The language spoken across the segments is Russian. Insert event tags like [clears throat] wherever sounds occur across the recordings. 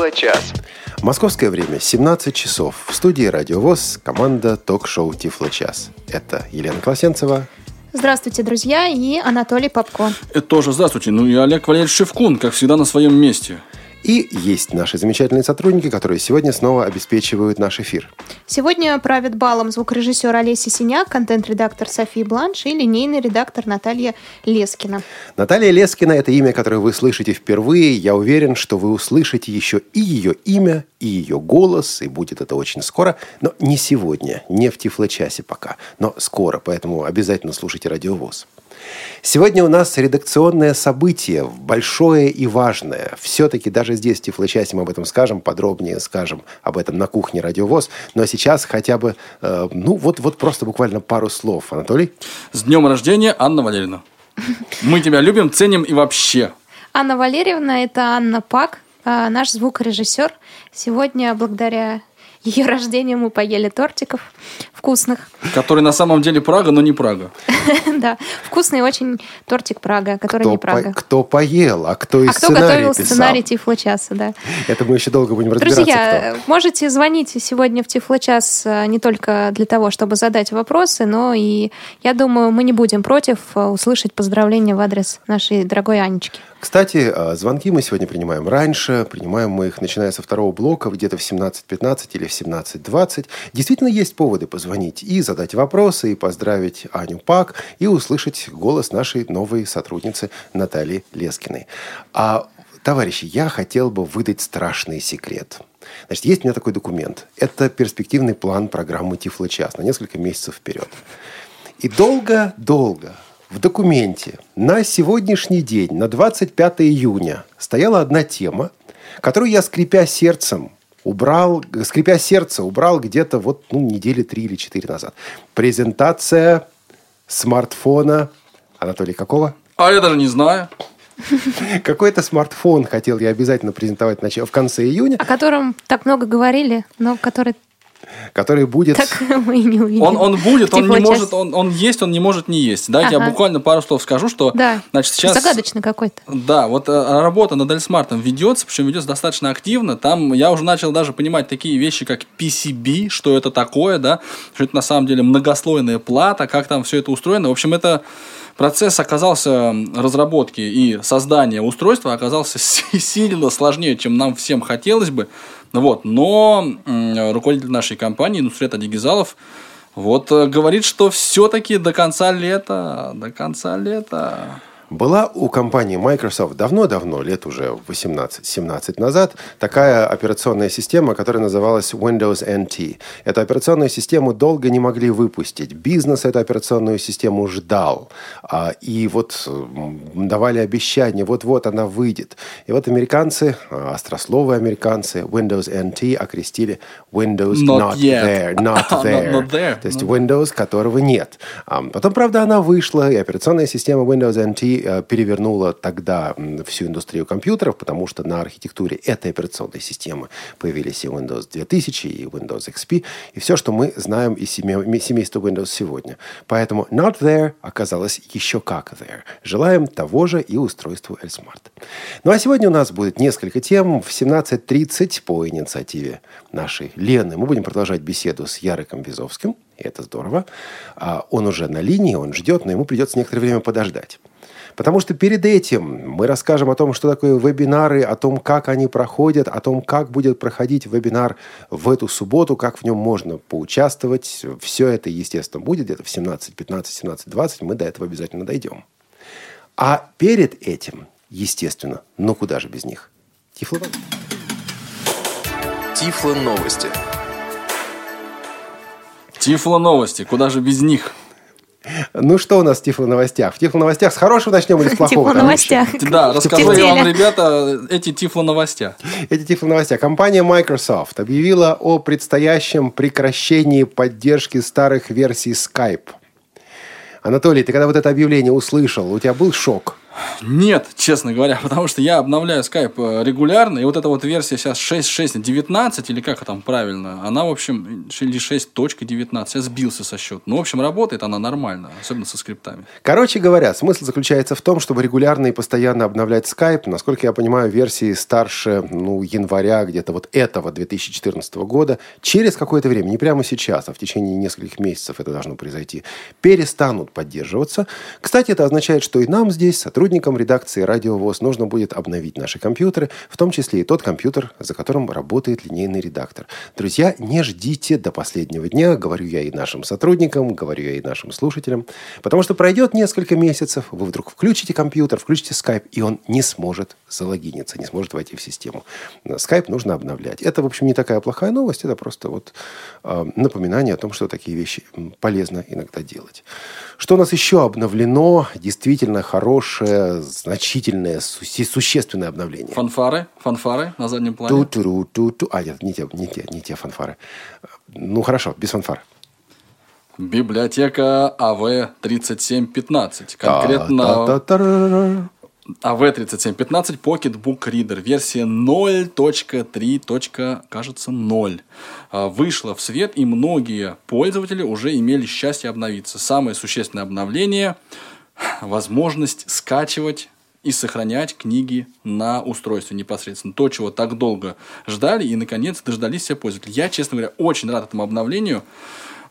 Тифло-час. Московское время 17 часов. В студии «Радиовоз» команда ток-шоу «Тифло-час». Это Елена Класенцева. Здравствуйте, друзья, и Анатолий Попко. Это тоже здравствуйте. Ну и Олег Валерьевич Шевкун, как всегда, на своем месте. И есть наши замечательные сотрудники, которые сегодня снова обеспечивают наш эфир. Сегодня правит балом звукорежиссер Олеся Синяк, контент-редактор София Бланш и линейный редактор Наталья Лескина. Наталья Лескина – это имя, которое вы слышите впервые. Я уверен, что вы услышите еще и ее имя, и ее голос, и будет это очень скоро. Но не сегодня, не в Тифло-часе пока, но скоро, поэтому обязательно слушайте «Радиовоз». Сегодня у нас редакционное событие, большое и важное. Все-таки даже здесь, в Тифло-части, мы об этом скажем, подробнее скажем об этом на кухне «Радиовоз». Но сейчас хотя бы, э, ну, вот, вот просто буквально пару слов. Анатолий? С днем рождения, Анна Валерьевна. Мы тебя любим, ценим и вообще. Анна Валерьевна – это Анна Пак, э, наш звукорежиссер. Сегодня, благодаря ее рождению, мы поели тортиков вкусных. Который на самом деле Прага, но не Прага. [laughs] Да, вкусный очень тортик Прага, который Кто, не Прага. кто поел, а кто и А кто сценарий готовил писал. сценарий Тифло-часа, да. Это мы еще долго будем разбираться, Друзья, кто. можете звонить сегодня в Тифло-час э, не только для того, чтобы задать вопросы, но и, я думаю, мы не будем против э, услышать поздравления в адрес нашей дорогой Анечки. Кстати, э, звонки мы сегодня принимаем раньше. Принимаем мы их, начиная со второго блока, где-то в 17.15 или в 17.20. Действительно, есть поводы позвонить и задать вопросы, и поздравить Аню Пак, и услышать голос нашей новой сотрудницы Натальи Лескиной. А, товарищи, я хотел бы выдать страшный секрет. Значит, есть у меня такой документ. Это перспективный план программы «Тифло-час» на несколько месяцев вперед. И долго-долго в документе на сегодняшний день, на 25 июня, стояла одна тема, которую я, скрипя сердцем, убрал, скрипя сердце, убрал где-то вот ну, недели три или четыре назад. Презентация смартфона Анатолий какого? А я даже не знаю. [laughs] Какой-то смартфон хотел я обязательно презентовать в конце июня, О котором так много говорили, но который который будет... так [laughs] мы и не увидим. Он, он будет, он не Тифло-час. может, он, он есть, он не может не есть. Я Ага. буквально пару слов скажу, что Да, значит, сейчас... загадочно какой-то. Да, вот э, работа над Эльсмартом ведется, причем ведется достаточно активно. Там я уже начал даже понимать такие вещи, как PCB, что это такое, да, что это на самом деле многослойная плата, как там все это устроено. В общем, это процесс оказался разработки и создания устройства оказался [laughs] сильно сложнее, чем нам всем хотелось бы. Вот, но руководитель нашей компании Нусрет Адигизалов вот э, говорит, что все-таки до конца лета, до конца лета Была у компании Microsoft давно-давно, лет уже 18-17 назад, такая операционная система, которая называлась Windows NT. Эту операционную систему долго не могли выпустить. Бизнес эту операционную систему ждал. А, И вот давали обещания, вот-вот она выйдет. И вот американцы, а, острословые американцы, Windows NT окрестили Windows Not not, there. [laughs] Not Not- there. not there. То есть Windows, которого нет. А Потом, правда, она вышла, и операционная система Windows NT э, перевернула тогда всю индустрию компьютеров, потому что на архитектуре этой операционной системы появились и Windows 2000, и Windows XP, и все, что мы знаем из семе- семейства Windows сегодня. Поэтому Not There оказалось еще как There. Желаем того же и устройству Elsmart. Ну а сегодня у нас будет несколько тем. В 17.30 по инициативе нашей Лены мы будем продолжать беседу с Яриком Визовским. И это здорово. А Он уже на линии, он ждет, но ему придется некоторое время подождать. Потому что перед этим мы расскажем о том, что такое вебинары, о том, как они проходят, о том, как будет проходить вебинар в эту субботу, как в нем можно поучаствовать. Все это, естественно, будет где-то в 17, 15, 17, 20. Мы до этого обязательно дойдем. А перед этим, естественно, ну куда же без них? Тифло Тифло новости. Тифло новости, куда же без них? Ну что у нас в Тифло новостях? В Тифло новостях с хорошего начнем или с плохого? Типа новостях. Да, расскажу вам, ребята, эти тифло новостя. Эти Тифло новостя. Компания Microsoft объявила о предстоящем прекращении поддержки старых версий Skype. Анатолий, ты когда вот это объявление услышал, у тебя был шок? Нет, честно говоря, [laughs] потому что я обновляю Skype э, регулярно, и вот эта вот версия сейчас 6.6.19, или как там правильно, она, в общем, или 6.19, я сбился со счета. Ну, в общем, работает она нормально, особенно со скриптами. Короче говоря, смысл заключается в том, чтобы регулярно и постоянно обновлять Skype. Насколько я понимаю, версии старше, ну, января где-то вот этого 2014 года, через какое-то время, не прямо сейчас, а в течение нескольких месяцев это должно произойти, перестанут поддерживаться. Кстати, это означает, что и нам здесь, сотрудникам редакции «Радио ВОЗ», нужно будет обновить наши компьютеры, в том числе и тот компьютер, за которым работает линейный редактор. Друзья, не ждите до последнего дня, говорю я и нашим сотрудникам, говорю я и нашим слушателям, потому что пройдет несколько месяцев, вы вдруг включите компьютер, включите Skype, и он не сможет залогиниться, не сможет войти в систему. Skype нужно обновлять. Это, в общем, не такая плохая новость, это просто вот э, напоминание о том, что такие вещи полезно иногда делать. Что у нас еще обновлено? Действительно хорошее, значительное, существенное обновление. Фанфары, фанфары на заднем плане. Ту-туру, ту-ту. А, нет, не те, не те, не те фанфары. Ну, хорошо, без фанфар. Библиотека АВ-3715. Конкретно... АВ-3715 Pocketbook Reader, версия 0.3. кажется 0. А, вышла в свет, и многие пользователи уже имели счастье обновиться. Самое существенное обновление – возможность скачивать и сохранять книги на устройстве непосредственно. То, чего так долго ждали, и, наконец, дождались все пользователи. Я, честно говоря, очень рад этому обновлению.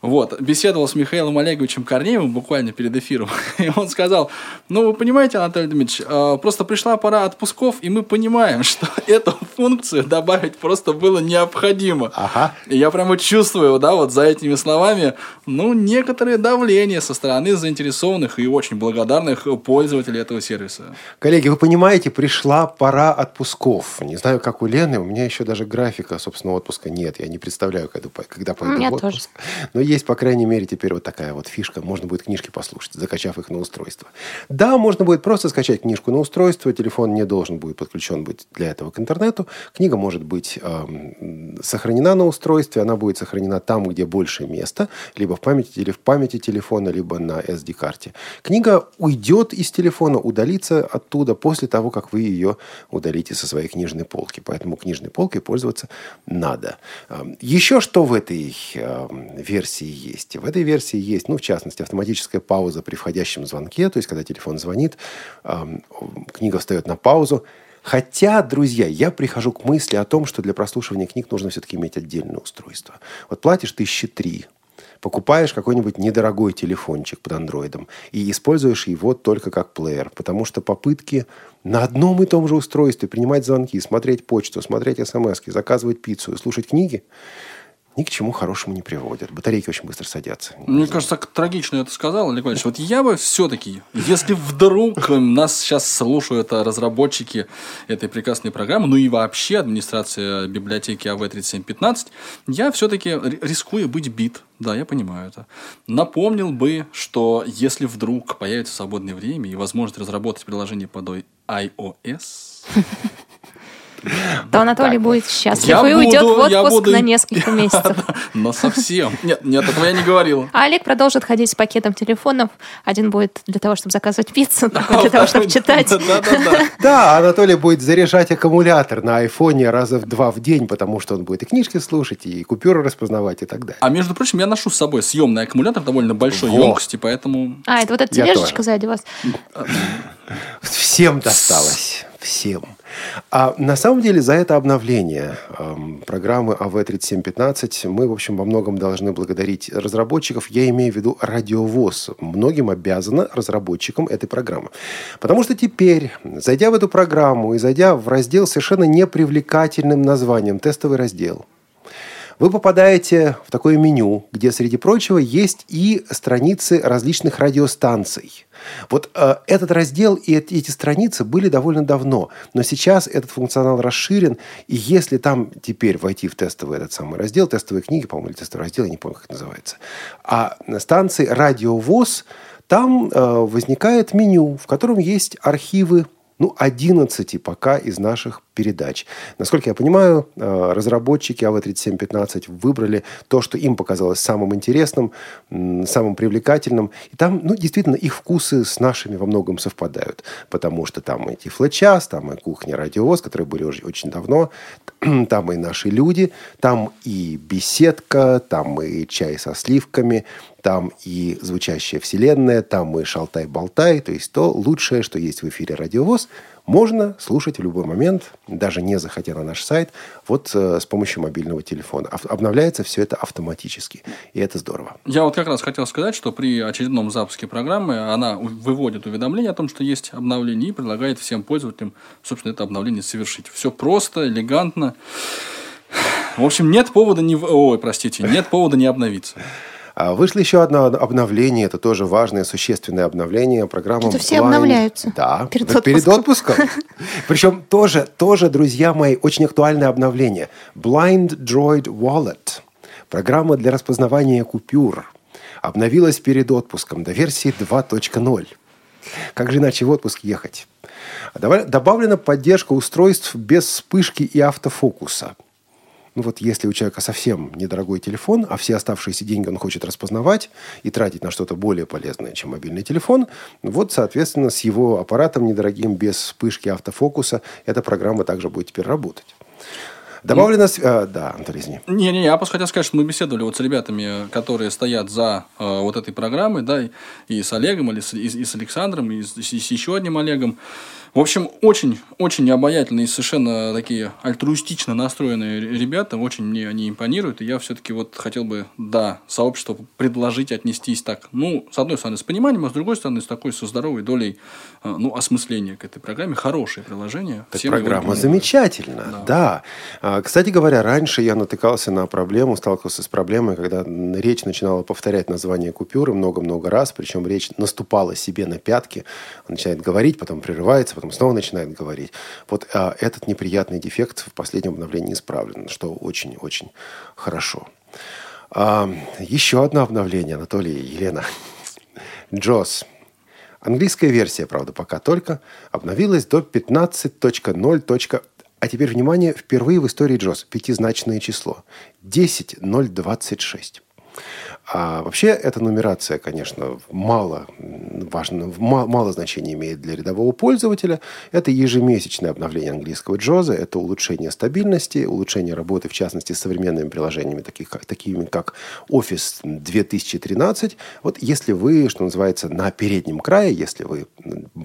Вот, беседовал с Михаилом Олеговичем Корнеевым буквально перед эфиром, [laughs] и он сказал, ну, вы понимаете, Анатолий Дмитриевич, э, просто пришла пора отпусков, и мы понимаем, [laughs] что эту функцию добавить просто было необходимо. Ага. И я прямо чувствую, да, вот за этими словами, ну, некоторое давление со стороны заинтересованных и очень благодарных пользователей этого сервиса. Коллеги, вы понимаете, пришла пора отпусков. Не знаю, как у Лены, у меня еще даже графика, собственно, отпуска нет. Я не представляю, когда, когда пойду в отпуск. Тоже. Но есть, по крайней мере, теперь вот такая вот фишка. Можно будет книжки послушать, закачав их на устройство. Да, можно будет просто скачать книжку на устройство. Телефон не должен будет подключен быть для этого к интернету. Книга может быть э, сохранена на устройстве. Она будет сохранена там, где больше места. Либо в памяти, или в памяти телефона, либо на SD-карте. Книга уйдет из телефона, удалится оттуда после того, как вы ее удалите со своей книжной полки. Поэтому книжной полкой пользоваться надо. Эм, Еще что в этой эм, версии версии есть. В этой версии есть, ну, в частности, автоматическая пауза при входящем звонке, то есть, когда телефон звонит, книга встает на паузу. Хотя, друзья, я прихожу к мысли о том, что для прослушивания книг нужно все-таки иметь отдельное устройство. Вот платишь тысячи три, покупаешь какой-нибудь недорогой телефончик под андроидом и используешь его только как плеер, потому что попытки на одном и том же устройстве принимать звонки, смотреть почту, смотреть смс, заказывать пиццу и слушать книги – ни к чему хорошему не приводят. Батарейки очень быстро садятся. Мне кажется, так трагично это сказал, Олег Валерьевич. Вот я бы все-таки, если вдруг нас сейчас слушают разработчики этой прекрасной программы, ну и вообще администрация библиотеки АВ-3715, я все-таки рискую быть бит. Да, я понимаю это. Напомнил бы, что если вдруг появится свободное время и возможность разработать приложение под iOS, то Анатолий будет счастлив и уйдет в отпуск на несколько [laughs] месяцев. Но совсем. Нет, нет, этого я не говорил. А Олег продолжит ходить с пакетом телефонов. Один будет для того, чтобы заказывать пиццу, [laughs] другой для того, чтобы читать. [laughs] Да, Анатолий будет заряжать аккумулятор на айфоне раза в два в день, потому что он будет и книжки слушать, и купюры распознавать, и так далее. А между прочим, я ношу с собой съемный аккумулятор довольно большой емкости, поэтому... А, это вот эта тележечка сзади вас? Всем досталось. Всем. А на самом деле за это обновление э, программы АВ-3715 мы, в общем, во многом должны благодарить разработчиков. Я имею в виду радиовоз. Многим обязана разработчикам этой программы. Потому что теперь, зайдя в эту программу и зайдя в раздел совершенно непривлекательным названием «Тестовый раздел», вы попадаете в такое меню, где, среди прочего, есть и страницы различных радиостанций. Вот э, этот раздел и эти, страницы были довольно давно, но сейчас этот функционал расширен, и если там теперь войти в тестовый этот самый раздел, тестовые книги, по-моему, или тестовый раздел, я не помню, как это называется, а станции «Радиовоз», там э, возникает меню, в котором есть архивы ну, 11 пока из наших передач. Насколько я понимаю, э, разработчики АВ-3715 выбрали то, что им показалось самым интересным, самым привлекательным. И там, ну, действительно, их вкусы с нашими во многом совпадают. Потому что там и Тифлочас, там и кухня радиовоз, которые были уже очень давно, [clears throat] там и наши люди, там и беседка, там и чай со сливками, там и звучащая вселенная, там и шалтай-болтай, то есть то лучшее, что есть в эфире радиовоз, можно слушать в любой момент, даже не заходя на наш сайт, вот э, с помощью мобильного телефона. Обновляется все это автоматически, и это здорово. Я вот как раз хотел сказать, что при очередном запуске программы она выводит уведомление о том, что есть обновление, и предлагает всем пользователям, собственно, это обновление совершить. Все просто, элегантно. В общем, нет повода не... Ой, простите, нет повода не обновиться. А вышло еще одно обновление, это тоже важное, существенное обновление. Программа Это все Blind... обновляются. Да, перед отпуском. Перед отпуском. [laughs] Причем тоже, тоже, друзья мои, очень актуальное обновление. Blind Droid Wallet. Программа для распознавания купюр. Обновилась перед отпуском до версии 2.0. Как же иначе в отпуск ехать? Добавлена поддержка устройств без вспышки и автофокуса – ну вот если у человека совсем недорогой телефон, а все оставшиеся деньги он хочет распознавать и тратить на что-то более полезное, чем мобильный телефон, вот, соответственно, с его аппаратом недорогим, без вспышки автофокуса, эта программа также будет теперь работать. Добавлено... Ну, а, да, Антон, Не-не, я просто хотел сказать, что мы беседовали вот с ребятами, которые стоят за э, вот этой программой, да, и, и с Олегом, или с, и, и с Александром, и с, и с еще одним Олегом. В общем, очень, очень обаятельные совершенно такие альтруистично настроенные ребята. Очень мне они импонируют. И я все-таки вот хотел бы, да, сообществу предложить отнестись так, ну, с одной стороны, с пониманием, а с другой стороны, с такой, со здоровой долей, э, ну, осмысления к этой программе. Хорошее приложение. Так программа замечательна, да. да. А, кстати говоря, раньше я натыкался на проблему, сталкивался с проблемой, когда речь начинала повторять название купюры много-много раз, причем речь наступала себе на пятки, начинает говорить, потом прерывается, потом снова начинает говорить. Вот а, этот неприятный дефект в последнем обновлении исправлен, что очень-очень хорошо. А, еще одно обновление, Анатолий и Елена. Джос. Английская версия, правда, пока только, обновилась до 15.0. А теперь, внимание, впервые в истории Джос пятизначное число. 10.026. А вообще эта нумерация, конечно, мало, важно, мало значения имеет для рядового пользователя. Это ежемесячное обновление английского джоза, это улучшение стабильности, улучшение работы, в частности, с современными приложениями, таких, как, такими как Office 2013. Вот если вы, что называется, на переднем крае, если вы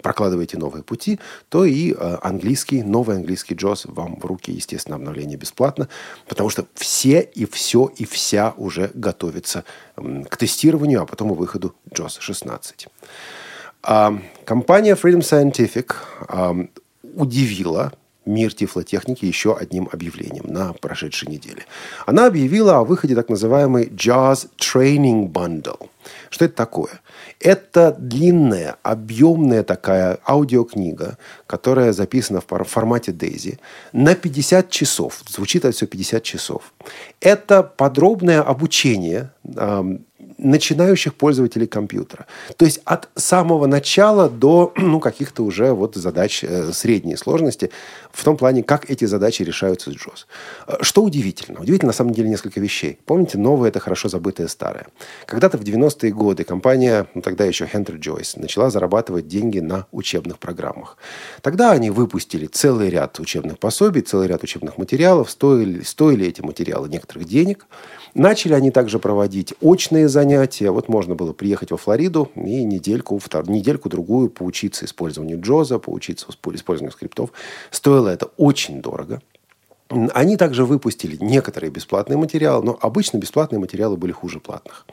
прокладываете новые пути, то и э, английский, новый английский джоз вам в руки, естественно, обновление бесплатно, потому что все и все и вся уже готовятся к тестированию, а потом и выходу JOS 16. А, компания Freedom Scientific а, удивила мир тифлотехники еще одним объявлением на прошедшей неделе. Она объявила о выходе так называемой Jazz Training Bundle. Что это такое? Это длинная, объемная такая аудиокнига, которая записана в формате Daisy на 50 часов. Звучит это все 50 часов. Это подробное обучение начинающих пользователей компьютера. То есть от самого начала до [clears throat] ну, каких-то уже вот задач э, средней сложности в том плане, как эти задачи решаются с JOS. Э, что удивительно? Удивительно на самом деле несколько вещей. Помните, новое – это хорошо забытое старое. Когда-то в 90-е годы компания, ну, тогда еще Хентер Джойс, начала зарабатывать деньги на учебных программах. Тогда они выпустили целый ряд учебных пособий, целый ряд учебных материалов. Стоили, стоили эти материалы некоторых денег – Начали они также проводить очные занятия. Вот можно было приехать во Флориду и недельку, втор, недельку-другую поучиться использованию Джоза, поучиться использованию скриптов. Стоило это очень дорого. Они также выпустили некоторые бесплатные материалы, но обычно бесплатные материалы были хуже платных.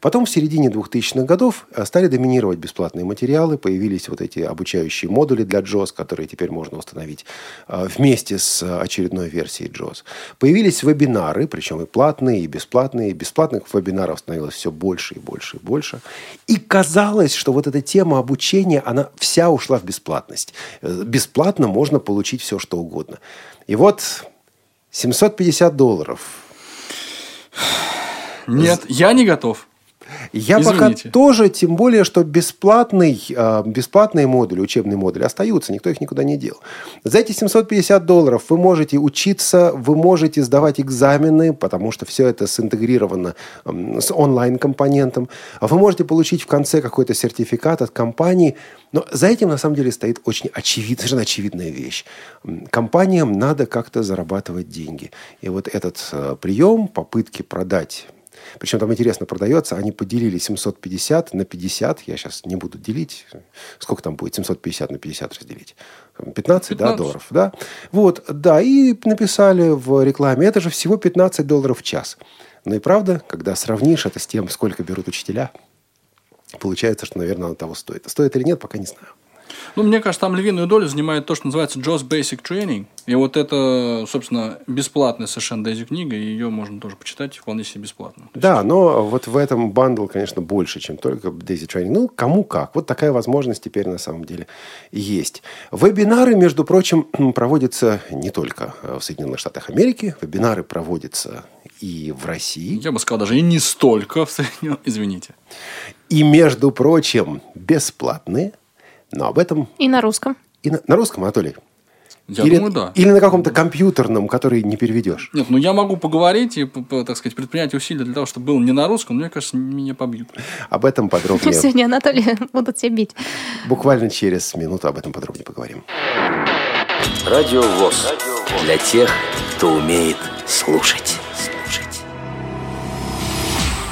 Потом в середине 2000-х годов э, стали доминировать бесплатные материалы, появились вот эти обучающие модули для JOS, которые теперь можно установить э, вместе с очередной версией JOS. Появились вебинары, причем и платные, и бесплатные. Бесплатных вебинаров становилось все больше и больше и больше. И казалось, что вот эта тема обучения, она вся ушла в бесплатность. Э, бесплатно можно получить все, что угодно. И вот 750 долларов. Нет, я не готов. Я Извините. пока тоже, тем более, что бесплатный, э, бесплатные модули, учебные модули остаются, никто их никуда не дел. За эти 750 долларов вы можете учиться, вы можете сдавать экзамены, потому что все это синтегрировано с онлайн-компонентом. Вы можете получить в конце какой-то сертификат от компании. Но за этим, на самом деле, стоит очень очевид, совершенно очевидная вещь. Компаниям надо как-то зарабатывать деньги. И вот этот э, прием, попытки продать причем там интересно продается, они поделили 750 на 50. Я сейчас не буду делить. Сколько там будет 750 на 50 разделить? 15, да, 15. долларов, да? Вот, да, и написали в рекламе, это же всего 15 долларов в час. Ну и правда, когда сравнишь это с тем, сколько берут учителя, получается, что, наверное, оно того стоит. А Стоит или нет, пока не знаю. Ну, мне кажется, там львиную долю занимает то, что называется JOS Basic Training. И вот это, собственно, бесплатная совершенно Дейзи книга, и ее можно тоже почитать вполне себе бесплатно. То Да, но вот в этом бандл, конечно, больше, чем только Daisy Training. Ну, кому как. Вот такая возможность теперь на самом деле есть. Вебинары, между прочим, [clears throat] проводятся не только в Соединенных Штатах Америки. Вебинары проводятся и в России. Я бы сказал, даже и не столько в среднем. Извините. И, между прочим, бесплатные. Но об этом И на русском. и на, на русском, Анатолий. Я или, думаю, да. Или на каком-то компьютерном, который не переведешь. Нет, ну я могу поговорить и, так сказать, предпринять усилия для того, чтобы был не на русском, но мне кажется, меня побьют. Об этом подробнее. [laughs] Сегодня Анатолий будут тебя бить. Буквально через минуту об этом подробнее поговорим. Радио ВОЗ. Для тех, кто умеет. Слушать.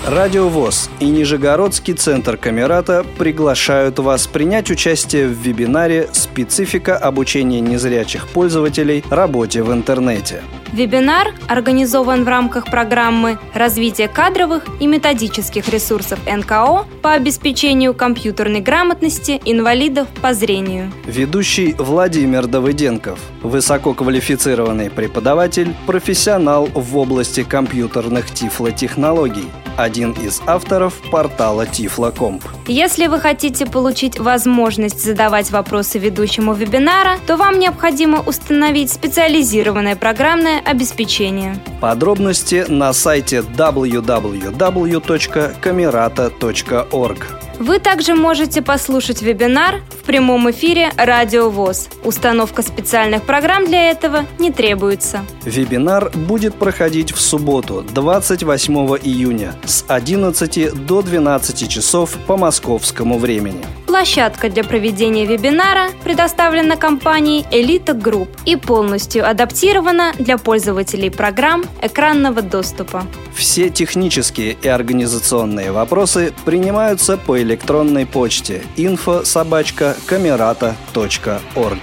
Радио ВОЗ и Нижегородский центр Камерата приглашают вас принять участие в вебинаре «Специфика обучения незрячих пользователей работе в интернете». Вебинар организован в рамках программы «Развитие кадровых и методических ресурсов НКО по обеспечению компьютерной грамотности инвалидов по зрению». Ведущий Владимир Давыденков, высококвалифицированный преподаватель, профессионал в области компьютерных тифлотехнологий, один из авторов портала Тифлокомп. Если вы хотите получить возможность задавать вопросы ведущему вебинара, то вам необходимо установить специализированное программное обеспечение. Подробности на сайте www.camerata.org. Вы также можете послушать вебинар в прямом эфире «Радио ВОЗ». Установка специальных программ для этого не требуется. Вебинар будет проходить в субботу, 28 июня с 11 до 12 часов по московскому времени. Площадка для проведения вебинара предоставлена компанией Elite Group и полностью адаптирована для пользователей программ экранного доступа. Все технические и организационные вопросы принимаются по электронной почте info собачка камерата.орг.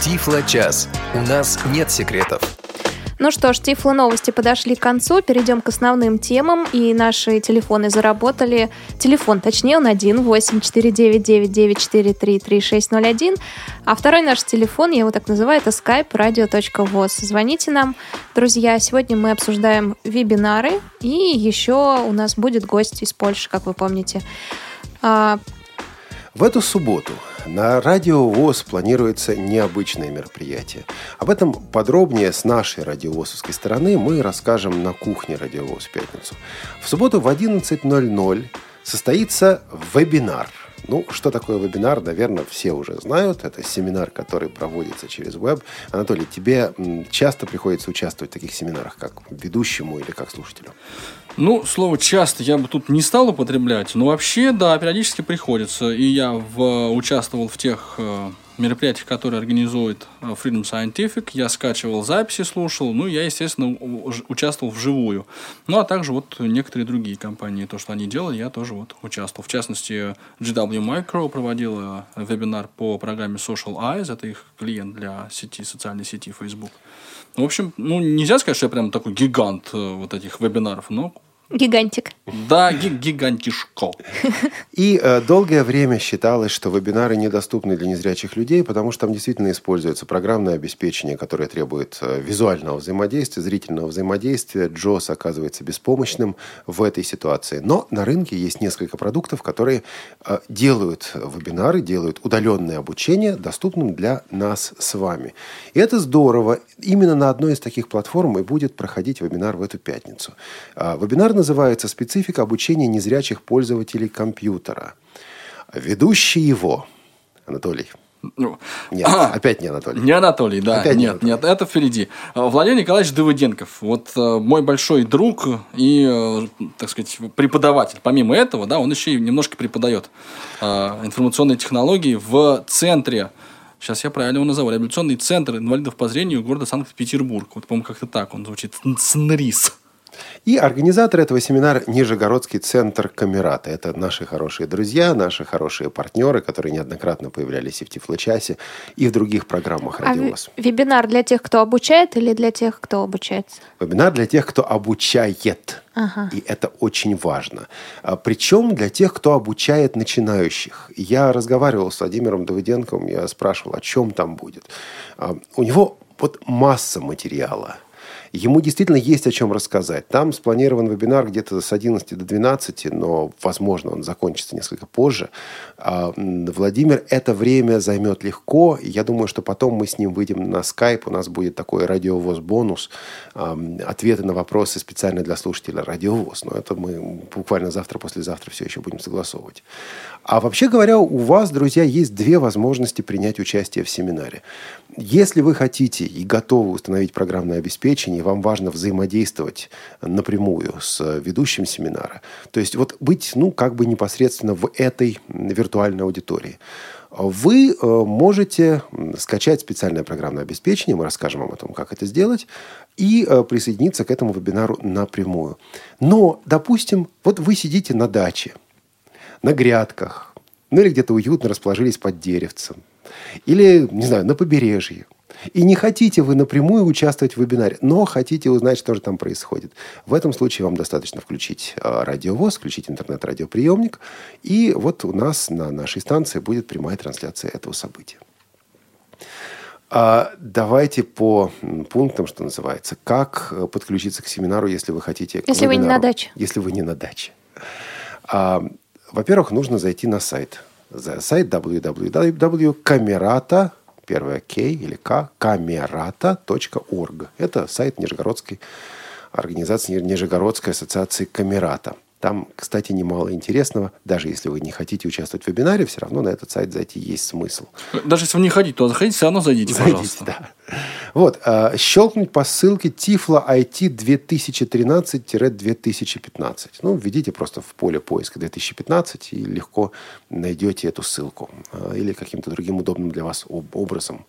Тифло-час. У нас нет секретов. Ну что ж, Тифло новости подошли к концу. Перейдем к основным темам. И наши телефоны заработали. Телефон, точнее, он один, 8499-943-3601. А второй наш телефон, я его так называю, это skype radio.voz. Звоните нам, друзья. Сегодня мы обсуждаем вебинары. И еще у нас будет гость из Польши, как вы помните. В эту субботу на Радио ВОЗ планируется необычное мероприятие. Об этом подробнее с нашей радиовозовской стороны мы расскажем на кухне Радио ВОЗ в пятницу. В субботу в 11.00 состоится вебинар. Ну, что такое вебинар, наверное, все уже знают. Это семинар, который проводится через веб. Анатолий, тебе часто приходится участвовать в таких семинарах, как ведущему или как слушателю? Ну, слово часто я бы тут не стал употреблять, но вообще, да, периодически приходится. И я в, участвовал в тех э, мероприятиях, которые организует э, Freedom Scientific. Я скачивал записи, слушал. Ну, я, естественно, участвовал вживую. Ну, а также вот некоторые другие компании, то, что они делали, я тоже вот участвовал. В частности, GW Micro проводила вебинар по программе Social Eyes. Это их клиент для сети, социальной сети Facebook. В общем, ну, нельзя сказать, что я прям такой гигант э, вот этих вебинаров, но Гигантик. Да, ги- гигантишко. И э, долгое время считалось, что вебинары недоступны для незрячих людей, потому что там действительно используется программное обеспечение, которое требует э, визуального взаимодействия, зрительного взаимодействия. Джос оказывается беспомощным в этой ситуации. Но на рынке есть несколько продуктов, которые э, делают вебинары, делают удаленное обучение доступным для нас с вами. И это здорово. Именно на одной из таких платформ и будет проходить вебинар в эту пятницу. А, Вебинар называется «Специфика обучения незрячих пользователей компьютера». Ведущий его Анатолий. Ну, Нет, а, опять не Анатолий. Не Анатолий, да. Опять не нет, Анатолий. нет, это впереди. А, Владимир Николаевич Давыденков. Вот э, мой большой друг и, э, так сказать, преподаватель. Помимо этого, да, он еще и немножко преподает э, информационные технологии в центре Сейчас я правильно его назову. Реабилитационный центр инвалидов по зрению города Санкт-Петербург. Вот, по-моему, как-то так он звучит. СНРИС. И организатор этого семинара – Нижегородский центр Камерата. Это наши хорошие друзья, наши хорошие партнеры, которые неоднократно появлялись и в Тифлочасе, и в других программах А «Радио ВОЗ». вебинар для тех, кто обучает, или для тех, кто обучается? Вебинар для тех, кто обучает. Ага. И это очень важно. А, Причем для тех, кто обучает начинающих. Я разговаривал с Владимиром Давыденковым, я спрашивал, о чем там будет. А, У него вот масса материала. Ему действительно есть о чем рассказать. Там спланирован вебинар где-то с 11 до 12, но, возможно, он закончится несколько позже. А, Владимир это время займет легко. Я думаю, что потом мы с ним выйдем на скайп. У нас будет такой радиовоз бонус. ам, Ответы на вопросы специально для слушателя радиовоз. Но это мы буквально завтра-послезавтра все еще будем согласовывать. А вообще говоря, у вас, друзья, есть две возможности принять участие в семинаре. Если вы хотите и готовы установить программное обеспечение, и вам важно взаимодействовать напрямую с ведущим семинара, то есть вот быть, ну, как бы непосредственно в этой виртуальной аудитории, вы э, можете скачать специальное программное обеспечение, мы расскажем вам о том, как это сделать, и э, присоединиться к этому вебинару напрямую. Но, допустим, вот вы сидите на даче, на грядках, ну или где-то уютно расположились под деревцем, или, не знаю, на побережье. И не хотите вы напрямую участвовать в вебинаре, но хотите узнать, что же там происходит. В этом случае вам достаточно включить э, радиовоз, включить интернет-радиоприемник, и вот у нас на нашей станции будет прямая трансляция этого события. А давайте по пунктам, что называется. Как э, подключиться к семинару, если вы хотите... Если вы не на вебинару? даче. Если вы не на даче. А, во-первых, нужно зайти на сайт. Сайт www.camerata, первое К или К, camerata.org. Это сайт Нижегородской организации Нижегородской ассоциации Камерата. Там, кстати, немало интересного. Даже если вы не хотите участвовать в вебинаре, все равно на этот сайт зайти есть смысл. Даже если вы не хотите, то заходите, все равно зайдите, Зайдите, пожалуйста. да. Вот, а, щелкнуть по ссылке Tiflo IT 2013-2015. Ну, введите просто в поле поиска 2015 и легко найдете эту ссылку. А, Или каким-то другим удобным для вас об- образом.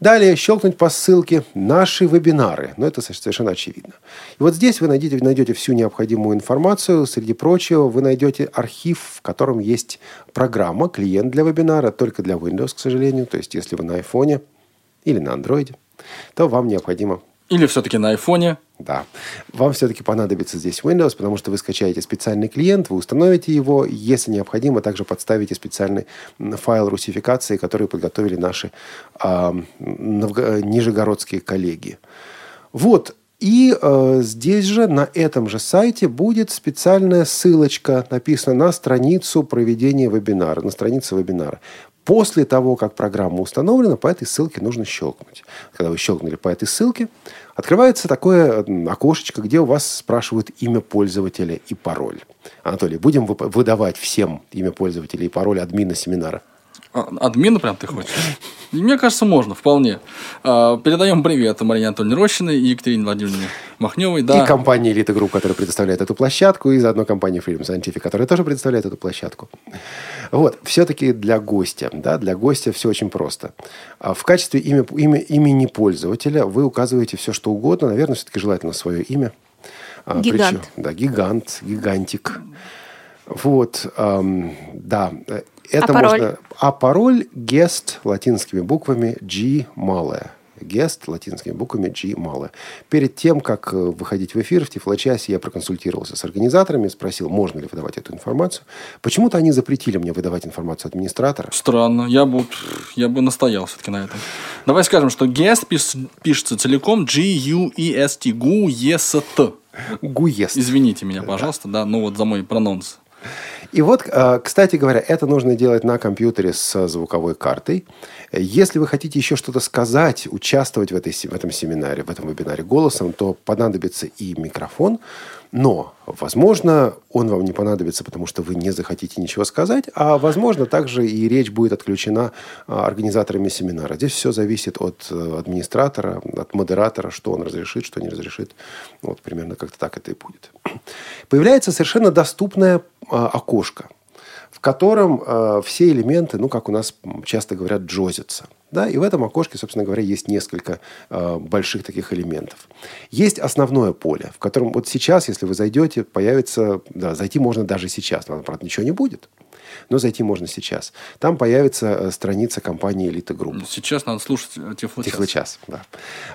Далее щелкнуть по ссылке «Наши вебинары». Ну, это со- совершенно очевидно. И вот здесь вы найдете, найдете всю необходимую информацию. Среди прочего, вы найдете архив, в котором есть программа, клиент для вебинара, только для Windows, к сожалению. То есть, если вы на айфоне или на андроиде, то вам необходимо Или все-таки на айфоне. да. Вам все-таки понадобится здесь Windows, потому что вы скачаете специальный клиент, вы установите его. Если необходимо, также подставите специальный файл русификации, который подготовили наши новго- нижегородские коллеги. Вот. И э, здесь же, на этом же сайте, будет специальная ссылочка, написана на страницу проведения вебинара, на странице вебинара. После того, как программа установлена, по этой ссылке нужно щелкнуть. Когда вы щелкнули по этой ссылке, открывается такое окошечко, где у вас спрашивают имя пользователя и пароль. Анатолий, будем выдавать всем имя пользователя и пароль админа семинара? А, Админа прям ты хочешь? Мне кажется, можно, вполне. А, Передаем привет Марине Анатольевне Рощиной и Екатерине Владимировне Махневой. Да. И компания Elite Group, которая предоставляет эту площадку, и заодно компания Freedom Scientific, которая тоже предоставляет эту площадку. Вот, все-таки для гостя, да, для гостя все очень просто. А В качестве имя, имя- имени пользователя вы указываете все, что угодно. Наверное, все-таки желательно свое имя. Гигант. причем- да, гигант, гигантик. Вот, ам, да. Это А пароль? можно... А пароль гест латинскими буквами G малая. guest латинскими буквами G малое. Перед тем, как э, выходить в эфир в Тифлочасе, я проконсультировался с организаторами, спросил, можно ли выдавать эту информацию. Почему-то они запретили мне выдавать информацию администратора. Странно. Я бы, я бы настоял все-таки на этом. Давай скажем, что guest пиш- пишется целиком G-U-E-S-T. Гу-E-S-Т. Гуест. Извините меня, пожалуйста, да, ну вот за мой прононс. И вот, э, кстати говоря, это нужно делать на компьютере с звуковой картой. Если вы хотите еще что-то сказать, участвовать в, этой, в этом семинаре, в этом вебинаре голосом, то понадобится и микрофон. Но, возможно, он вам не понадобится, потому что вы не захотите ничего сказать, а, возможно, также и речь будет отключена а, организаторами семинара. Здесь все зависит от э, администратора, от модератора, что он разрешит, что не разрешит. Вот примерно как-то так это и будет. Появляется совершенно доступное а, окошко, в котором э, все элементы, ну, как у нас часто говорят, джозятся. Да? И в этом окошке, собственно говоря, есть несколько э, больших таких элементов. Есть основное поле, в котором вот сейчас, если вы зайдете, появится... Да, зайти можно даже сейчас. Там, правда, ничего не будет, но зайти можно сейчас. Там появится э, страница компании «Элита Групп». Сейчас надо слушать Тифлочас. Тихий час, да.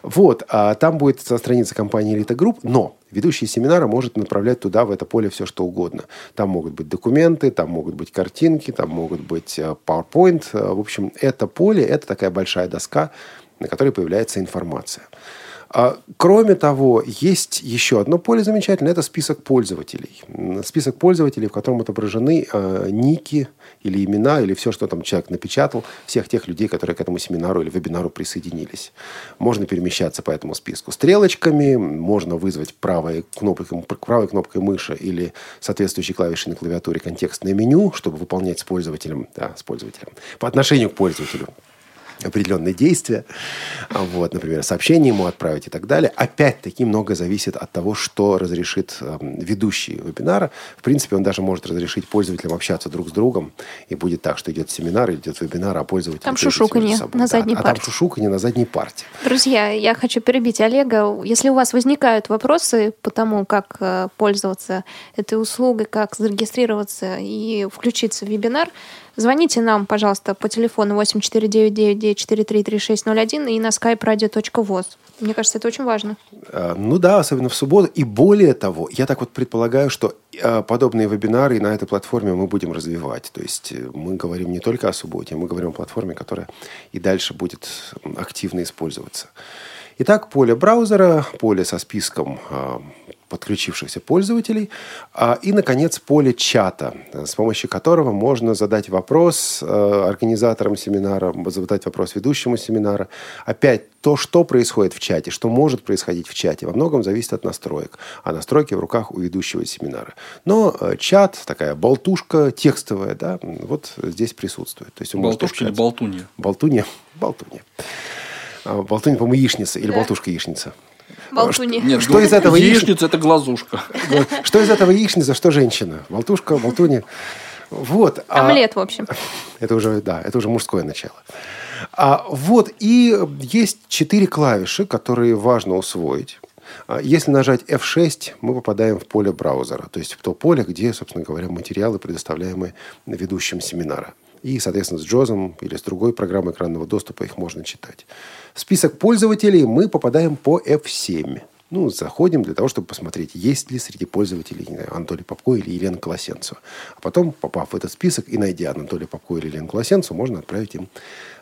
Вот, а там будет страница компании Elite Group, но ведущий семинара может направлять туда, в это поле, все, что угодно. Там могут быть документы, там могут быть картинки, там могут быть э, PowerPoint. Э, В общем, это поле, это такая большая доска, на которой появляется информация. А, Кроме того, есть еще одно поле замечательное, это список пользователей. Список пользователей, в котором отображены э, ники или имена, или все, что там человек напечатал, всех тех людей, которые к этому семинару или вебинару присоединились. Можно перемещаться по этому списку стрелочками, можно вызвать правой кнопкой, правой кнопкой мыши или соответствующей клавишей на клавиатуре контекстное меню, чтобы выполнять с пользователем, да, с пользователем, по отношению к пользователю определенные действия. А Вот, например, сообщение ему отправить и так далее. Опять-таки много зависит от того, что разрешит эм, ведущий вебинара. В принципе, он даже может разрешить пользователям общаться друг с другом. И будет так, что идет семинар, идет вебинар, а пользователи... Там шушуканье на Да, задней а парте. там шушуканье на задней парте. Друзья, я хочу перебить Олега. Если у вас возникают вопросы по тому, как э, пользоваться этой услугой, как зарегистрироваться и включиться в вебинар, звоните нам, пожалуйста, по телефону 8499-433601 и на skype radio.voz. Мне кажется, это очень важно. Э, Ну да, особенно в субботу. И более того, я так вот предполагаю, что э, подобные вебинары на этой платформе мы будем развивать. То есть э, мы говорим не только о субботе, мы говорим о платформе, которая и дальше будет активно использоваться. Итак, поле браузера, поле со списком э, подключившихся пользователей. А, И, наконец, поле чата, э, с помощью которого можно задать вопрос э, организаторам семинара, задать вопрос ведущему семинара. Опять, то, что происходит в чате, что может происходить в чате, во многом зависит от настроек. А настройки в руках у ведущего семинара. Но э, чат, такая болтушка текстовая, да, вот здесь присутствует. То есть Болтушка или болтунья? Болтунья? [laughs] Болтунья. А, Болтунья, по-моему, яичница или болтушка яичница. Болтуни. Нет, Что из этого яичница? это глазушка. Что из этого яичница, что женщина? Болтушка, болтунья. Вот. а- Омлет, в общем. Это уже, да, это уже мужское начало. А, вот, и есть четыре клавиши, которые важно усвоить. А, Если нажать F6, мы попадаем в поле браузера, то есть в то поле, где, собственно говоря, материалы, предоставляемые ведущим семинара. И, соответственно, с Джозом или с другой программой экранного доступа их можно читать. В список пользователей мы попадаем по F7. Ну, заходим для того, чтобы посмотреть, есть ли среди пользователей знаю, Анатолий Попко или Елена Колосенцева. А потом, попав в этот список и найдя Анатолия Попко или Елену Колосенцеву, можно отправить им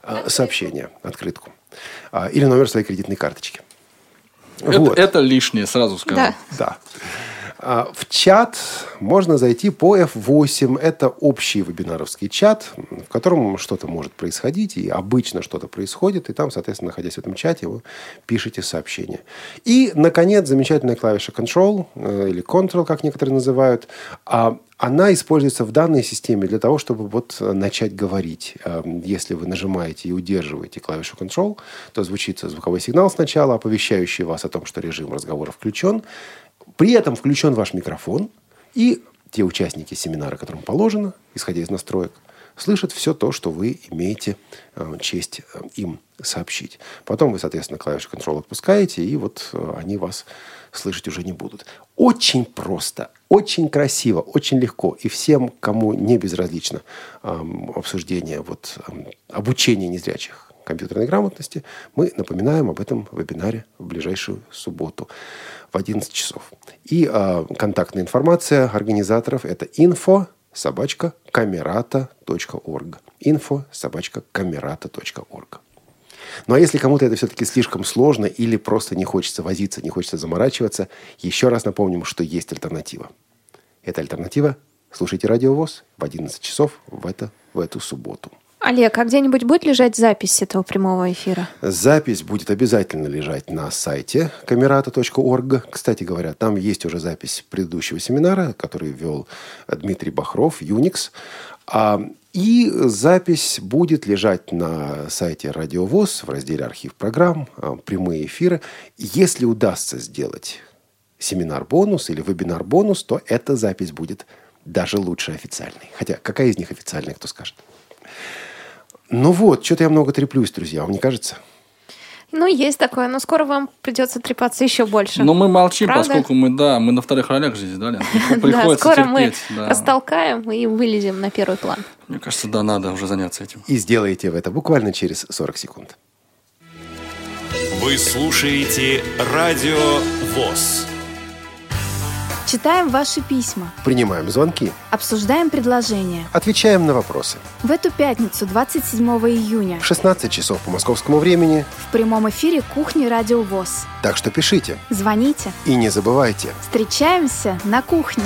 а, сообщение, открытку. А, или номер своей кредитной карточки. Это, Вот. это лишнее, сразу скажу. Да. Да. А, В чат можно зайти по F8. Это общий вебинаровский чат, в котором что-то может происходить, и обычно что-то происходит, и там, соответственно, находясь в этом чате, вы пишете сообщение. И, наконец, замечательная клавиша Control, э, или Control, как некоторые называют, а, она используется в данной системе для того, чтобы вот э, начать говорить. Э, Если вы нажимаете и удерживаете клавишу Control, то звучит звуковой сигнал сначала, оповещающий вас о том, что режим разговора включен. При этом включен ваш микрофон, и те участники семинара, которым положено, исходя из настроек, слышат все то, что вы имеете э, честь э, им сообщить. Потом вы, соответственно, клавишу Control отпускаете, и вот э, они вас слышать уже не будут. Очень просто, очень красиво, очень легко. И всем, кому не безразлично эм, обсуждение вот, эм, обучения незрячих компьютерной грамотности, мы напоминаем об этом вебинаре в ближайшую субботу в 11 часов. И э, контактная информация организаторов – это info собачка камерата.орг. Info собачка камерата.орг. Ну а если кому-то это все-таки слишком сложно или просто не хочется возиться, не хочется заморачиваться, еще раз напомним, что есть альтернатива. Эта альтернатива – слушайте радиовоз в 11 часов в, это, в эту субботу. Олег, а где-нибудь будет лежать запись этого прямого эфира? Запись будет обязательно лежать на сайте камерата.орг. Кстати говоря, там есть уже запись предыдущего семинара, который вел Дмитрий Бахров, Unix. А, и запись будет лежать на сайте Радиовоз в разделе «Архив программ», а, прямые эфиры. Если удастся сделать семинар-бонус или вебинар-бонус, то эта запись будет даже лучше официальной. Хотя какая из них официальная, кто скажет? Ну вот, что-то я много треплюсь, друзья, вам не кажется? Ну, есть такое, но скоро вам придется трепаться еще больше. Но мы молчим, Правда? поскольку мы, да, мы на вторых ролях здесь, да, Лен? [laughs] Да, скоро мы растолкаем и вылезем на первый план. Мне кажется, да, надо уже заняться этим. И сделаете вы это буквально через 40 секунд. Вы слушаете Радио ВОЗ. Читаем ваши письма. Принимаем звонки. Обсуждаем предложения. Отвечаем на вопросы. В эту пятницу, 27 июня. В 16 часов по московскому времени. В прямом эфире «Кухни Радио ВОЗ». Так что пишите. Звоните. И не забывайте. Встречаемся на кухне.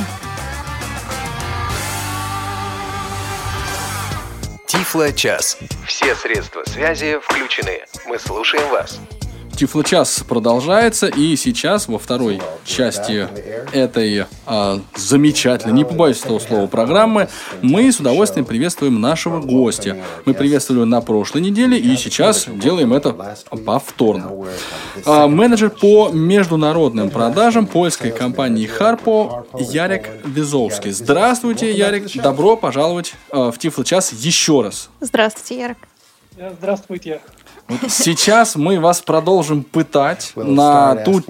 Тифло-час. Все средства связи включены. Мы слушаем вас. Тифлочас продолжается, и сейчас во второй части этой а, замечательной, не побоюсь этого слова, программы, мы с удовольствием приветствуем нашего гостя. Мы приветствовали на прошлой неделе, и сейчас делаем это повторно. А, менеджер по международным продажам польской компании Harpo Ярик Визовский. Здравствуйте, Ярик. Добро пожаловать а, в Тифлочас еще раз. Здравствуйте, Ярик. Здравствуйте. Сейчас мы вас продолжим пытать на ту,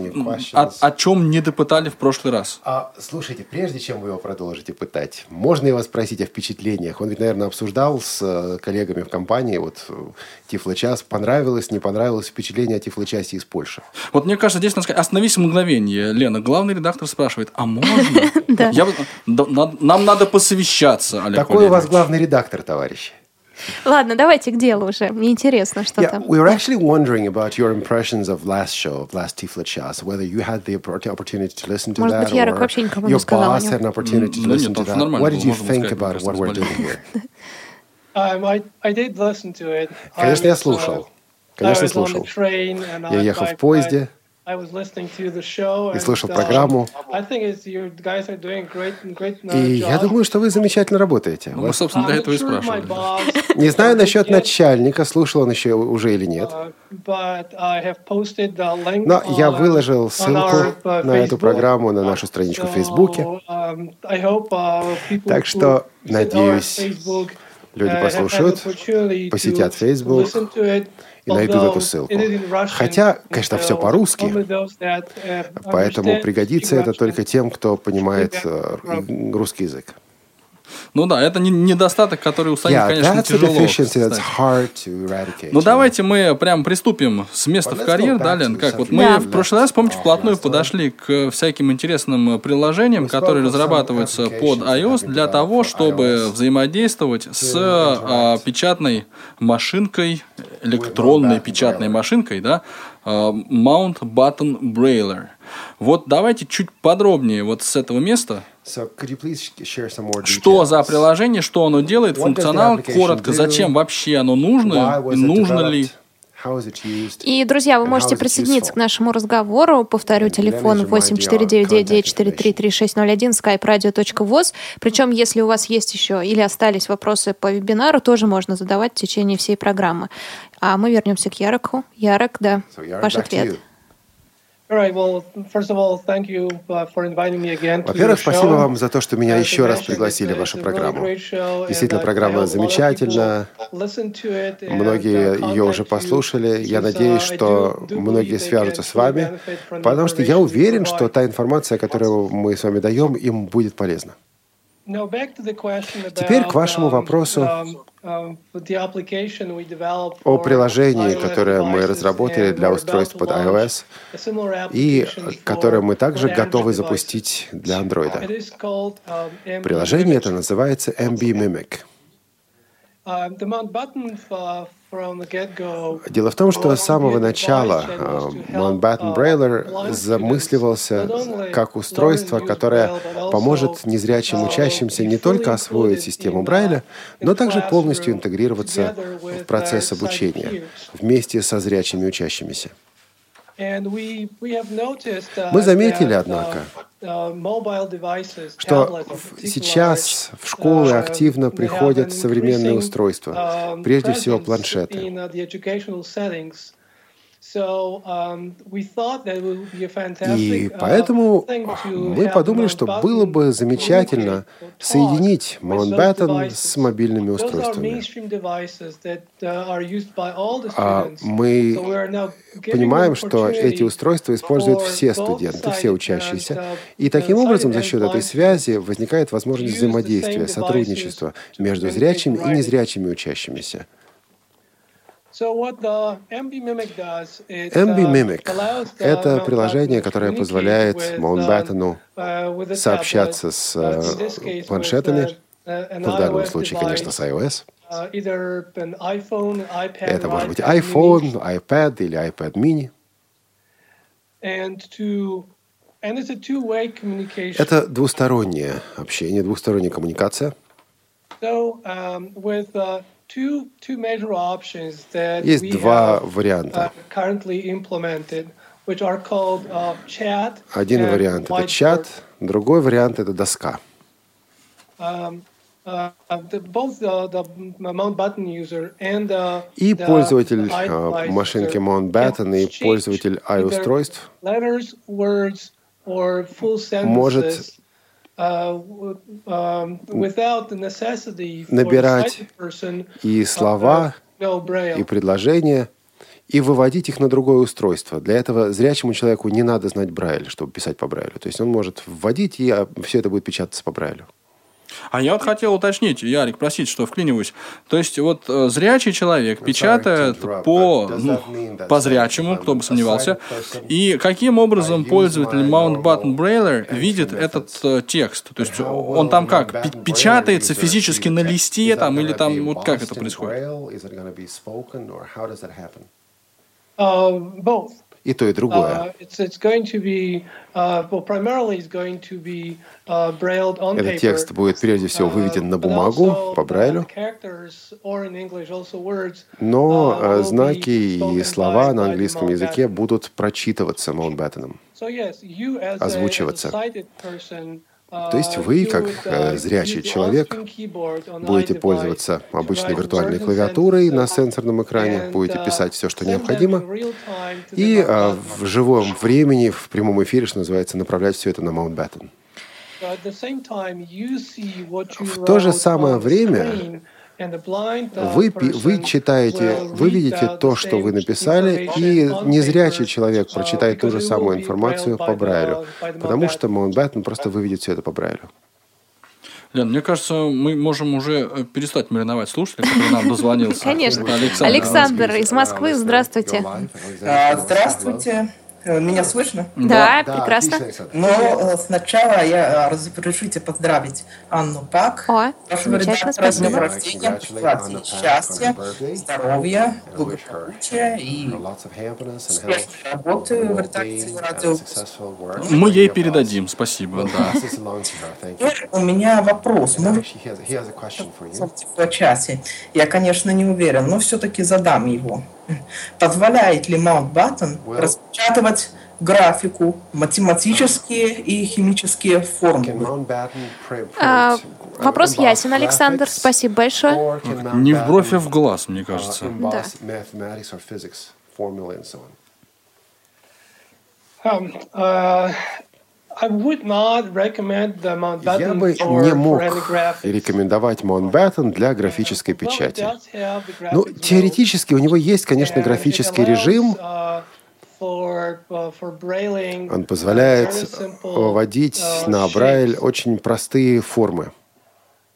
о, о чем не допытали в прошлый раз. А, слушайте, прежде чем вы его продолжите пытать, можно я вас спросить о впечатлениях? Он ведь, наверное, обсуждал с э, коллегами в компании вот э, Тифлочас. Понравилось, не понравилось впечатление о Тифлочасе из Польши? Вот мне кажется, здесь надо сказать, остановись мгновение. Лена, главный редактор спрашивает, а можно? [laughs] Нам надо посовещаться, Олег Такой у вас главный редактор, товарищ. Ладно, давайте к делу уже. Мне интересно, что yeah, там. We were actually wondering about your impressions of last show, of last Tifla Chas, whether you had the opportunity to listen to Может that, быть, Ярик вообще никому your не сказал boss had an opportunity to listen to that. What did you think about what we're doing here? Um, I, I did listen to it. Конечно, я слушал. Конечно, слушал. Я ехал в поезде. И слушал программу. И я думаю, что вы замечательно работаете. Ну, мы, собственно, для этого и спрашивали. [laughs] Не знаю насчет начальника, слушал он еще уже или нет. Но я выложил ссылку на эту программу на нашу страничку в Фейсбуке. Так что, надеюсь, люди послушают, посетят Facebook и найдут эту ссылку. Хотя, конечно, все по-русски, поэтому пригодится это только тем, кто понимает э, русский язык. Ну да, это недостаток, который у Сани, yeah, конечно, тяжело. Ну давайте мы прям приступим с места в карьер, да, Лен? Как вот мы в прошлый раз, помните, вплотную подошли к всяким интересным приложениям, которые разрабатываются под iOS для того, чтобы взаимодействовать с а, печатной машинкой, электронной печатной машинкой, да, а, Mount Button Brailler. Вот давайте чуть подробнее вот с этого места. Что за приложение, что оно делает, функционал, коротко, зачем вообще оно нужно, нужно ли? И, друзья, вы можете присоединиться к нашему разговору. Повторю, телефон 8499-943-3601, skype-radio.voz. Причем, если у вас есть еще или остались вопросы по вебинару, тоже можно задавать в течение всей программы. А мы вернемся к Яроку. Ярок, да, ваш ответ. Uh, Во-первых, спасибо вам за то, что меня еще раз пригласили в вашу программу. Действительно, программа замечательна. Многие ее уже послушали. Я надеюсь, что многие свяжутся с вами, потому что я уверен, что та информация, которую мы с вами даем, им будет полезна. Теперь к вашему um, вопросу um, um, о приложении, которое мы разработали для устройств под iOS, и которое мы также готовы запустить для Android. um, Приложение это называется MB Mimic. Um, the Mountbatten uh, from the get-go Дело в том, что с самого начала help, Mountbatten uh, Brailler замысливался как устройство, которое поможет незрячим uh, учащимся не только освоить систему in, uh, Брайля, но также полностью интегрироваться в процесс обучения вместе со зрячими учащимися. Мы заметили, однако, uh, uh, mobile devices, что сейчас в школы uh, активно приходят современные устройства, прежде всего планшеты. И uh, поэтому to мы подумали, что было бы замечательно соединить Mountbatten с мобильными устройствами. uh, А мы понимаем, что эти устройства используют все студенты, все учащиеся. uh, И таким uh, образом за счет этой связи возникает возможность взаимодействия, сотрудничества между зрячими и незрячими учащимися. MB Mimic uh, это Mountbatten приложение, которое позволяет um, uh, the сообщаться с uh, э, планшетами, uh, ну, в данном случае, конечно, с iOS. uh, Это может быть iPhone, iPad или iPad mini. Это двустороннее общение, двусторонняя коммуникация. So um, with uh, two two major options that Есть два варианта. uh, currently implemented, which are called uh, chat. Один вариант — это чат, другой вариант — это доска. Um, uh, И пользователь э, машинки Mountbatten и пользователь full Может набирать sighted person и слова, no braille. и предложения, и выводить их на другое устройство. Для этого зрячему человеку не надо знать Брайль, чтобы писать по Брайлю. То есть он может вводить, и все это будет печататься по Брайлю. А я вот хотел уточнить, Ярик, просить, что вклиниваюсь. То есть вот э, зрячий человек печатает по, ну, по зрячему, кто бы сомневался. И каким образом пользователь Mountbatten Brailler видит этот э, текст? То есть он там как, пе- печатается физически на листе там или там, вот как это происходит? Uh, both. И то, и другое. Uh, uh, uh, Этот текст будет прежде всего выведен на бумагу по Брайлю, но uh, э, знаки и слова на английском языке будут прочитываться a озвучиваться. Uh, То есть вы, you как э, uh, зрячий человек, будете пользоваться обычной виртуальной клавиатурой на sentences сенсорном экране, будете uh, писать все, что необходимо, и э, Mountbatten. в живом времени, в прямом эфире, что называется, направлять все это на you В то же самое время uh, Вы, вы читаете, вы видите то, что вы написали, и незрячий человек прочитает ту же самую информацию по Брайлю, потому что Маунтбаттен просто выведет все это по Брайлю. Лен, мне кажется, мы можем уже э, перестать мариновать слушателя, который нам дозвонился. Конечно. Александр. Александр из Москвы, здравствуйте. Здравствуйте. Э, Меня слышно? Да, прекрасно. Но э, сначала я э, разрешите поздравить Анну Пак, О, вашего замечательно, редактора с днем спасибо. рождения, пожелать ей счастья, здоровья, благополучия и успешной работы в редакции радио. Мы ей передадим, спасибо, да. Теперь у меня вопрос. Может, в часе. Я, конечно, не уверен, но все-таки задам его. [laughs] Позволяет ли Mountbatten распечатывать графику, математические и химические формулы? А, вопрос ясен, Александр. Спасибо большое. Не в бровь, а в глаз, мне кажется. Да. Um, uh, I would not recommend the Mountbatten Я бы не мог рекомендовать Маунтбаттен для графической печати. the Ну, теоретически у него есть, конечно, графический режим. uh, uh, Он позволяет вводить uh, на. Брайль очень простые формы.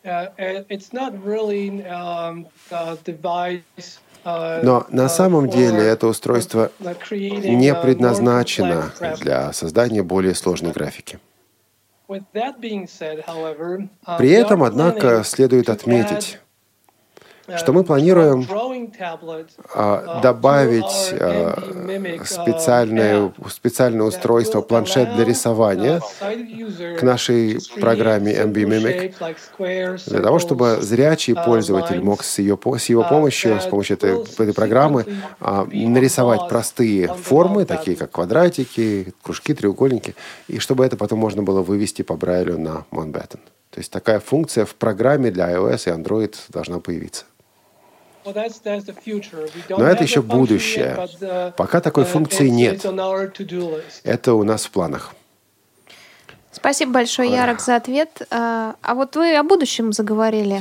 uh, it's not really um, a device uh, Но на uh, самом деле это устройство не предназначено для создания более сложной графики. Uh, При этом, однако, следует отметить, что мы планируем а, добавить а, специальное, специальное устройство, планшет для рисования к нашей программе MB Mimic для того, чтобы зрячий пользователь мог с ее, с его помощью, с помощью этой, этой программы а, нарисовать простые формы, такие как квадратики, кружки, треугольники, и чтобы это потом можно было вывести по Брайлю на Mountbatten. То есть такая функция в программе для iOS и Android должна появиться. Но это have еще будущее. uh, Пока такой uh, функции нет. it's on our to-do list. Это у нас в планах. Спасибо большое, Ярок, за ответ. А а вот вы о будущем заговорили.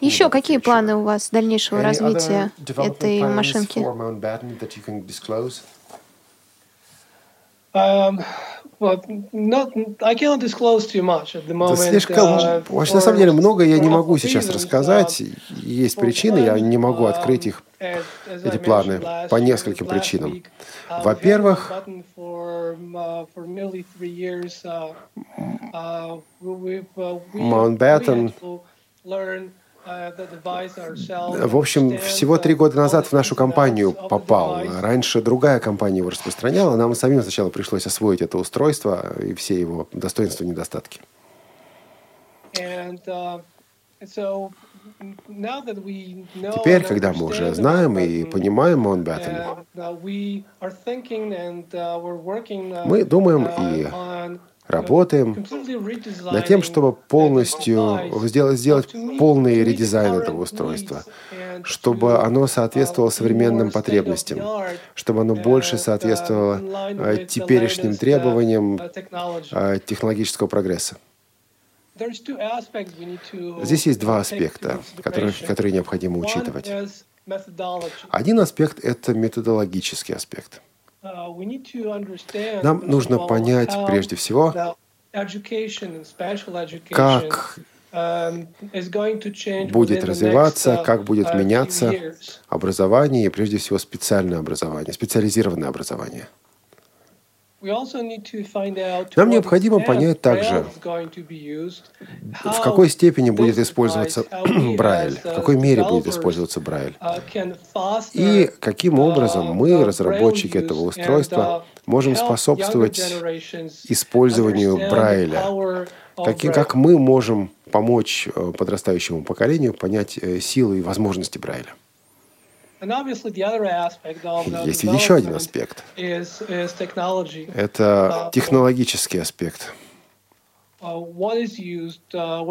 Еще какие планы у вас дальнейшего развития этой машинки? Well, not, I cannot disclose too much at the Да moment. слишком, uh, очень, на самом деле, много я не могу сейчас рассказать. Uh, Есть причины, я не могу открыть их, I эти планы, по нескольким причинам. uh, Во-первых, had um, uh, uh, uh, uh, uh, В общем, всего uh, три года назад в нашу компанию попал. Раньше другая компания его распространяла. Нам самим сначала пришлось освоить это устройство и все его достоинства и недостатки. Uh, Теперь, когда мы уже знаем и понимаем uh, uh, working, uh, мы думаем uh, и uh, работаем над тем, чтобы полностью сделать, сделать полный редизайн этого устройства, чтобы оно соответствовало современным потребностям, чтобы оно больше соответствовало э, теперешним требованиям э, технологического прогресса. Здесь есть два аспекта, которые, которые необходимо учитывать. Один аспект – это методологический аспект. Uh, Нам нужно понять прежде всего, как um, to change будет развиваться, uh, как будет uh, меняться образование и прежде всего специальное образование, специализированное образование. We also need to find out to Нам необходимо понять также, в какой степени будет использоваться [clears throat] Брайль, в какой мере будет использоваться Брайль. uh, И каким образом uh, мы, uh, разработчики этого устройства, uh, можем способствовать использованию Брайля. Braille. как мы можем помочь э, подрастающему поколению понять э, силы и возможности Брайля. Есть еще один аспект. Это Uh, технологический аспект. uh,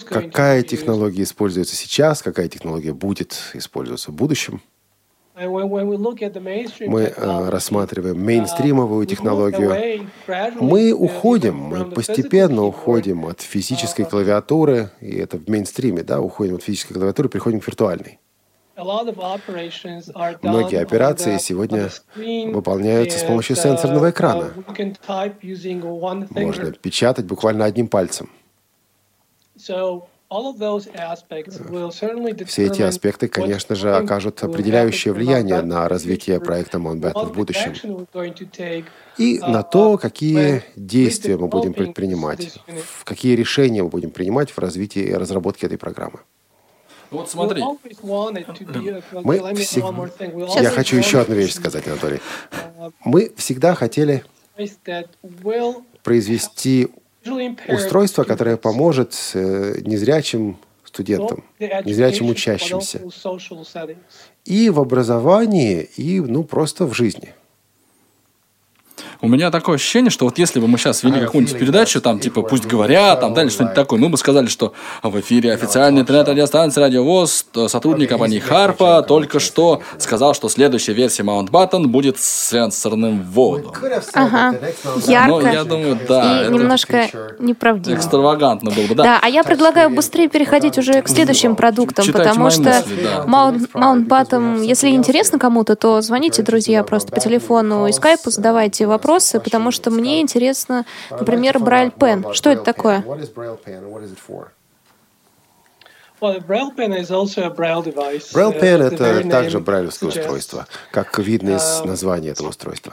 uh, Какая технология используется сейчас, какая технология будет использоваться в будущем. Мы э, рассматриваем мейнстримовую технологию. Мы уходим, мы постепенно уходим от физической клавиатуры, и это в мейнстриме, да, уходим от физической клавиатуры, переходим к виртуальной. Многие операции сегодня выполняются с помощью uh, сенсорного экрана. Можно печатать буквально одним пальцем. Все эти аспекты, конечно же, окажут определяющее влияние на развитие проекта Mountbatten в будущем. И uh, на то, какие действия мы будем предпринимать, какие решения мы будем принимать в развитии и разработке этой программы. Вот смотри, Мы всег- Я хочу еще одну вещь сказать, Анатолий. uh, Мы всегда хотели произвести устройство, которое поможет э, незрячим студентам, незрячим учащимся. И в образовании, и ну просто в жизни. У меня такое ощущение, что вот если бы мы сейчас вели какую-нибудь передачу, там, типа, пусть говорят, там, далее что-нибудь такое, мы бы сказали, что в эфире официальной интернет-радиостанции Радио ВОЗ сотрудник компании Харпа только что сказал, что следующая версия Mountbatten будет с сенсорным вводом. Ага. Ну, Ярко. я думаю, да, и это немножко неправдиво. экстравагантно было бы, да. Да, а я предлагаю быстрее переходить уже к следующим продуктам, Читайте потому что мысли, да. Mount- Mountbatten, если интересно кому-то, то звоните, друзья, просто по телефону и скайпу, задавайте вопросы, потому что мне интересно, например, Braille Pen. Что это такое? Braille Pen uh, это также брайлевское устройство, как видно из Um, названия этого устройства.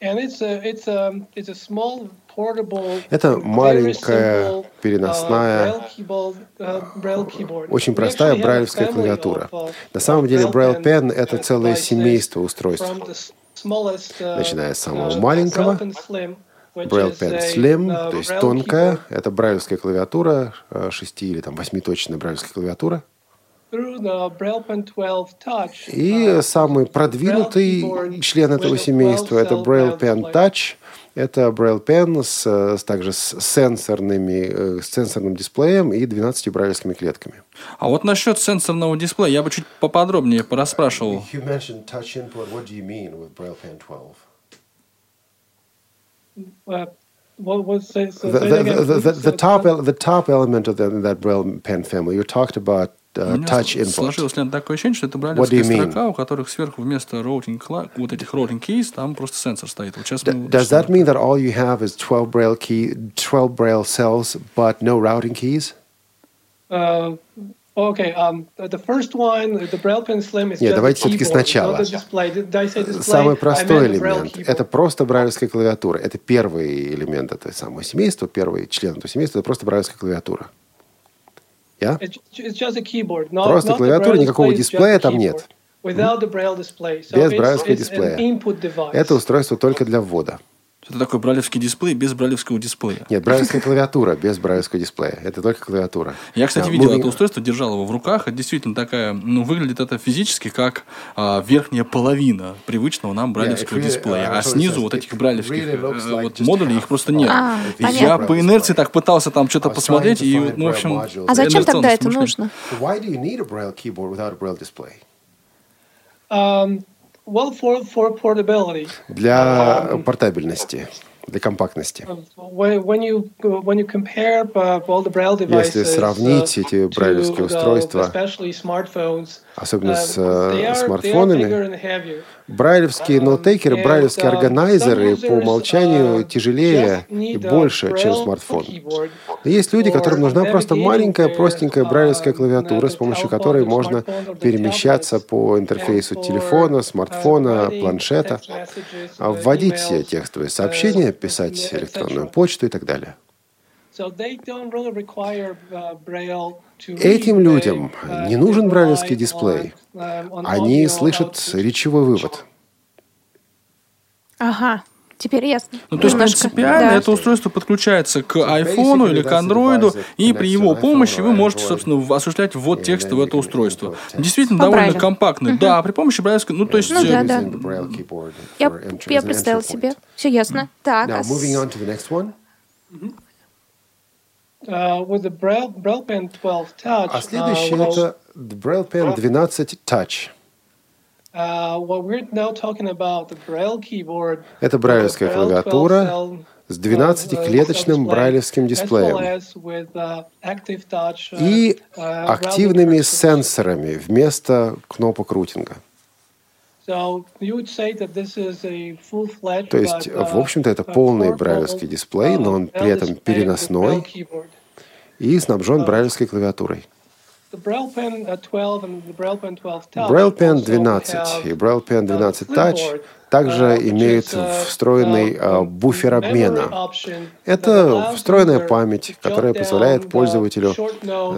Это маленькая uh, переносная, uh, очень простая брайлевская клавиатура. uh, На самом деле Braille pen, это uh, целое семейство устройств, uh, начиная с самого uh, маленького, Braille pen Slim, uh, то есть тонкая, это брайлевская клавиатура, э, шести или там восьмиточная брайлевская клавиатура. through the Braille Pen 12 Touch. И самый продвинутый член этого семейства это Braille Pen Touch. Это Braille Pen с, э, с- также с сенсорными, э, с сенсорным дисплеем и 12 брайлевскими клетками. А вот насчет сенсорного дисплея я бы чуть поподробнее порасспрашивал. You mentioned touch input. What do you mean with Braille Pen 12? Uh, what was say, so The, the, the, the, the top the top element of the, that Braille Pen family. You talked about uh, меня touch input. сложилось Лен, такое ощущение, что это What do брайлевская you mean? строка, у которых сверху вместо routing, вот этих routing keys, там просто сенсор стоит. Вот сейчас мы Does that mean that all you have is 12 Braille key, 12 Braille cells, but no routing keys? Uh, okay, um, the first one, the Braille Pen Slim is Нет, just давайте все-таки сначала. Самый простой meant a Braille элемент – это просто брайлевская клавиатура. Это первый элемент этого самого семейства, первый член этого семейства – это просто брайлевская клавиатура. Я? It's, just a keyboard. Not, Просто клавиатура, никакого дисплея там нет. Without the Braille display. So Без брайлевского дисплея. Это устройство только для ввода. Это такой брайлевский дисплей без брайлевского дисплея. Нет, брайлевская клавиатура без брайлевского дисплея. Это только клавиатура. Я, кстати, видел moving- это устройство, держал его в руках. Это действительно такая, ну, выглядит это физически как а, верхняя половина привычного нам Yeah, really, дисплея. uh, А снизу вот этих really looks э, like вот just модулей, их просто нет. А, понятно. я по инерции так пытался там что-то посмотреть, и, ну, в общем... А зачем тогда это нужно? Why do you need a braille keyboard without a braille display? Um, well, for, for portability. Для портабельности, Для компактности. Uh, Если сравнить uh, эти брайлевские the- устройства, особенно с uh, э, смартфонами, брайлевские ноутейкеры, and, брайлевские uh, органайзеры по умолчанию uh, тяжелее и больше, чем смартфон. Но есть люди, которым нужна просто маленькая, простенькая uh, брайлевская клавиатура, с помощью которой можно перемещаться по интерфейсу телефона, uh, смартфона, планшета, а uh, вводить текстовые сообщения, uh, писать электронную почту и так далее. Uh. Этим людям uh, не нужен брайлевский дисплей. on Они слышат речевой вывод. Ага, теперь ясно. Ну, то есть Немножко. принципиально Да. это устройство подключается к айфону или к андроиду, и при его помощи вы можете, собственно, осуществлять ввод текста в это устройство. Действительно, По довольно Брайлю. компактный. Да, при помощи брайлевской... Ну, то есть... Ну э, да, да. Я, я point. себе. Все ясно. Так, Now, а с- moving on to the next one. Uh, with the Braille, Braille Pen 12 Touch, А следующее uh, well, это Braille Pen 12 Touch. Это брайлевская with a Braille 12 клавиатура с uh, 12-клеточным display, брайлевским дисплеем uh, uh, и uh, активными сенсорами вместо кнопок рутинга. То есть, uh, в общем-то, это полный брайлевский дисплей, но он uh, при этом переносной и снабжен брайлевской клавиатурой. Braille Pen uh, 12 and the Braille Pen 12 Touch Braille Pen also 12 have, и Braille Pen uh, 12 Touch также uh, which имеют uh, встроенный буфер обмена. Это встроенная память, которая позволяет пользователю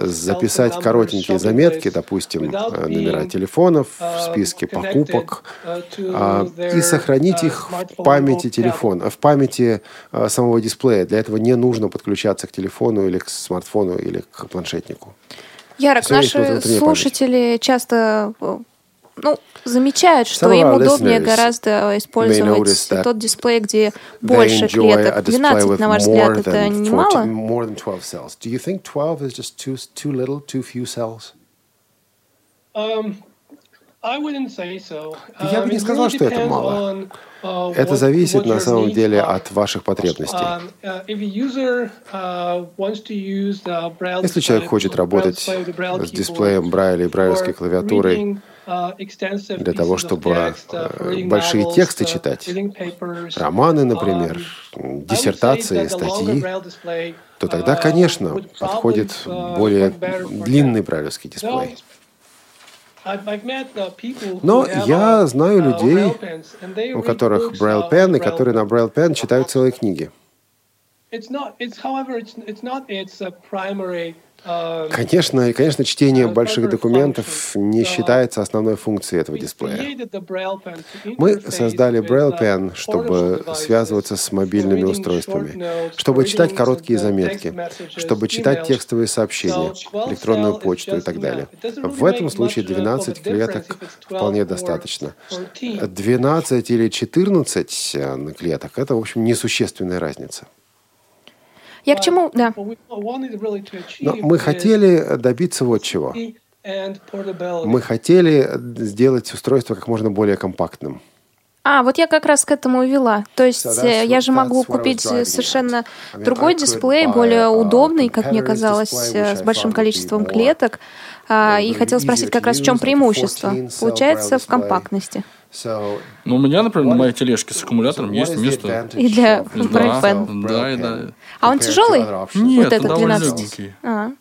записать коротенькие заметки, допустим, э, номера телефонов в списке connected, покупок, а, и сохранить их в памяти телефона, в памяти а, самого дисплея. Для этого не нужно подключаться к телефону или к смартфону или к планшетнику. Ярок, есть наши внутренняя память. слушатели часто ну, замечают, что Some им удобнее гораздо использовать тот дисплей, где больше клеток. a display 12, with на ваш взгляд, это than не 14 мало? more than 12 cells. Do you think 12 is just too too little, too few cells? Um, I wouldn't say so. Я бы Um, не it сказал, что это мало. uh, Это зависит на самом деле от ваших потребностей. Um, uh, uh, Если человек хочет работать с дисплеем Брайля и брайлевской клавиатурой для того, чтобы большие тексты читать, романы, например, диссертации, статьи, то тогда, конечно, подходит более длинный брайлевский дисплей. Но я знаю людей, у которых Braille Pen, и которые на Braille Pen читают целые книги. Конечно, и, конечно, чтение больших документов не считается основной функцией этого дисплея. Мы создали Braille Pen, чтобы связываться с мобильными устройствами, чтобы читать короткие заметки, чтобы читать текстовые сообщения, электронную почту и так далее. В этом случае 12 клеток вполне достаточно. 12 или 14 э, клеток — это, в общем, несущественная разница. Я к чему, да. Но мы хотели добиться вот чего. Мы хотели сделать устройство как можно более компактным. А, вот я как раз к этому и вела. То есть э, я же могу купить совершенно другой дисплей, более удобный, как мне казалось, э, с большим количеством клеток. А, и хотел спросить как раз в чем преимущество. Получается в компактности. Ну, у меня, например, на моей тележке с аккумулятором есть место. И для да, да, и да. А он тяжелый? Нет, вот этот 12. А.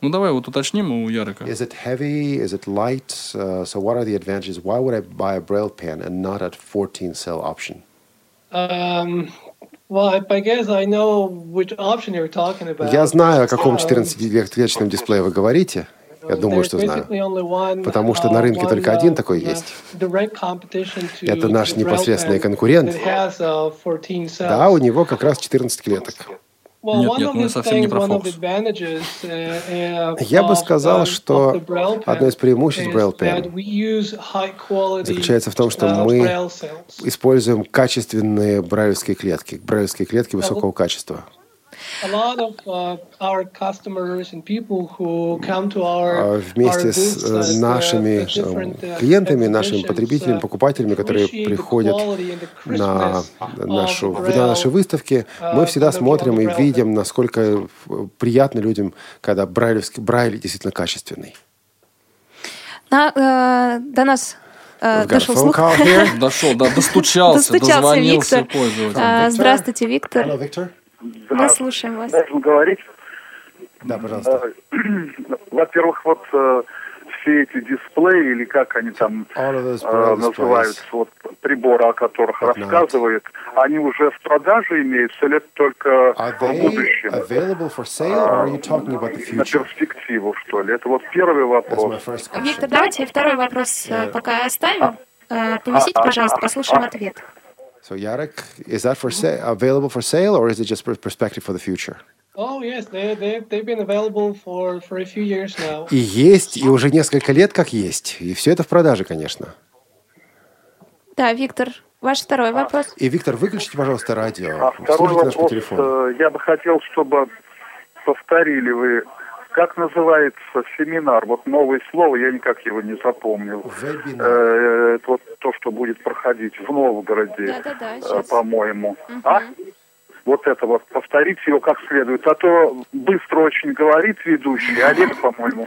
Ну давай вот уточним у Ярика. Is it heavy? Is it light? Uh, so what are the advantages? Why would I buy a Braille pen and not a 14 cell option? Um, well, I guess I know which option you're talking about. Я знаю, о каком 14-клеточном дисплее вы говорите. Я думаю, что знаю. Потому что на рынке только один такой есть. Это наш непосредственный конкурент. Да, у него как раз 14 клеток. Нет, нет, мы совсем не про фокус. Я бы сказал, что одно из преимуществ Braille Pen заключается в том, что мы используем качественные брайлевские клетки, брайлевские клетки высокого качества. Uh, а вместе с uh, нашими uh, клиентами, нашими потребителями, покупателями, которые приходят на, нашу, на наши выставки, мы всегда смотрим и видим, насколько приятно людям, когда брайлевский, брайль действительно качественный. На, э, до нас э, дошел слух. Дошел, да, достучался, достучался Виктор. Э, здравствуйте, Виктор. Hello, Victor. Мы слушаем вас. Должен говорить? Да, пожалуйста. Э, [clears throat] во-первых, вот э, все эти дисплеи, или как они там э, называются, вот приборы, о которых рассказывает, они уже в продаже имеются или это только в будущем? А, на перспективу, что ли? Это вот первый вопрос. Виктор, давайте второй вопрос пока оставим. Повисите, пожалуйста, послушаем ответ. So Yarek, is that for sale, available for sale, or is it just perspective for the future? Oh, yes, they, they, they've been available for, for a few years now. И есть, и уже несколько лет как есть. И все это в продаже, конечно. Да, Виктор, ваш второй вопрос. И, Виктор, выключите, пожалуйста, радио. А второй вопрос, э, я бы хотел, чтобы повторили вы как называется семинар? Вот новое слово, я никак его не запомнил. Э, это вот то, что будет проходить в Новгороде, э, по-моему. Угу. А? Вот это вот, повторить его как следует. А то быстро очень говорит ведущий, Олег, по-моему.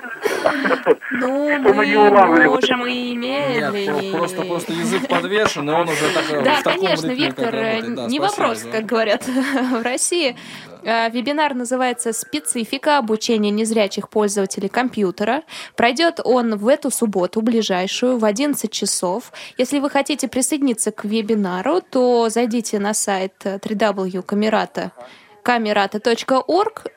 Ну, [laughs] мы можем и медленнее. Просто, просто язык подвешен, и он уже так Да, конечно, Виктор, не вопрос, как говорят [laughs] в России. Э, вебинар называется «Специфика обучения незрячих пользователей компьютера». Пройдет он в эту субботу, ближайшую, в 11 часов. Если вы хотите присоединиться к вебинару, то зайдите на сайт www.camerata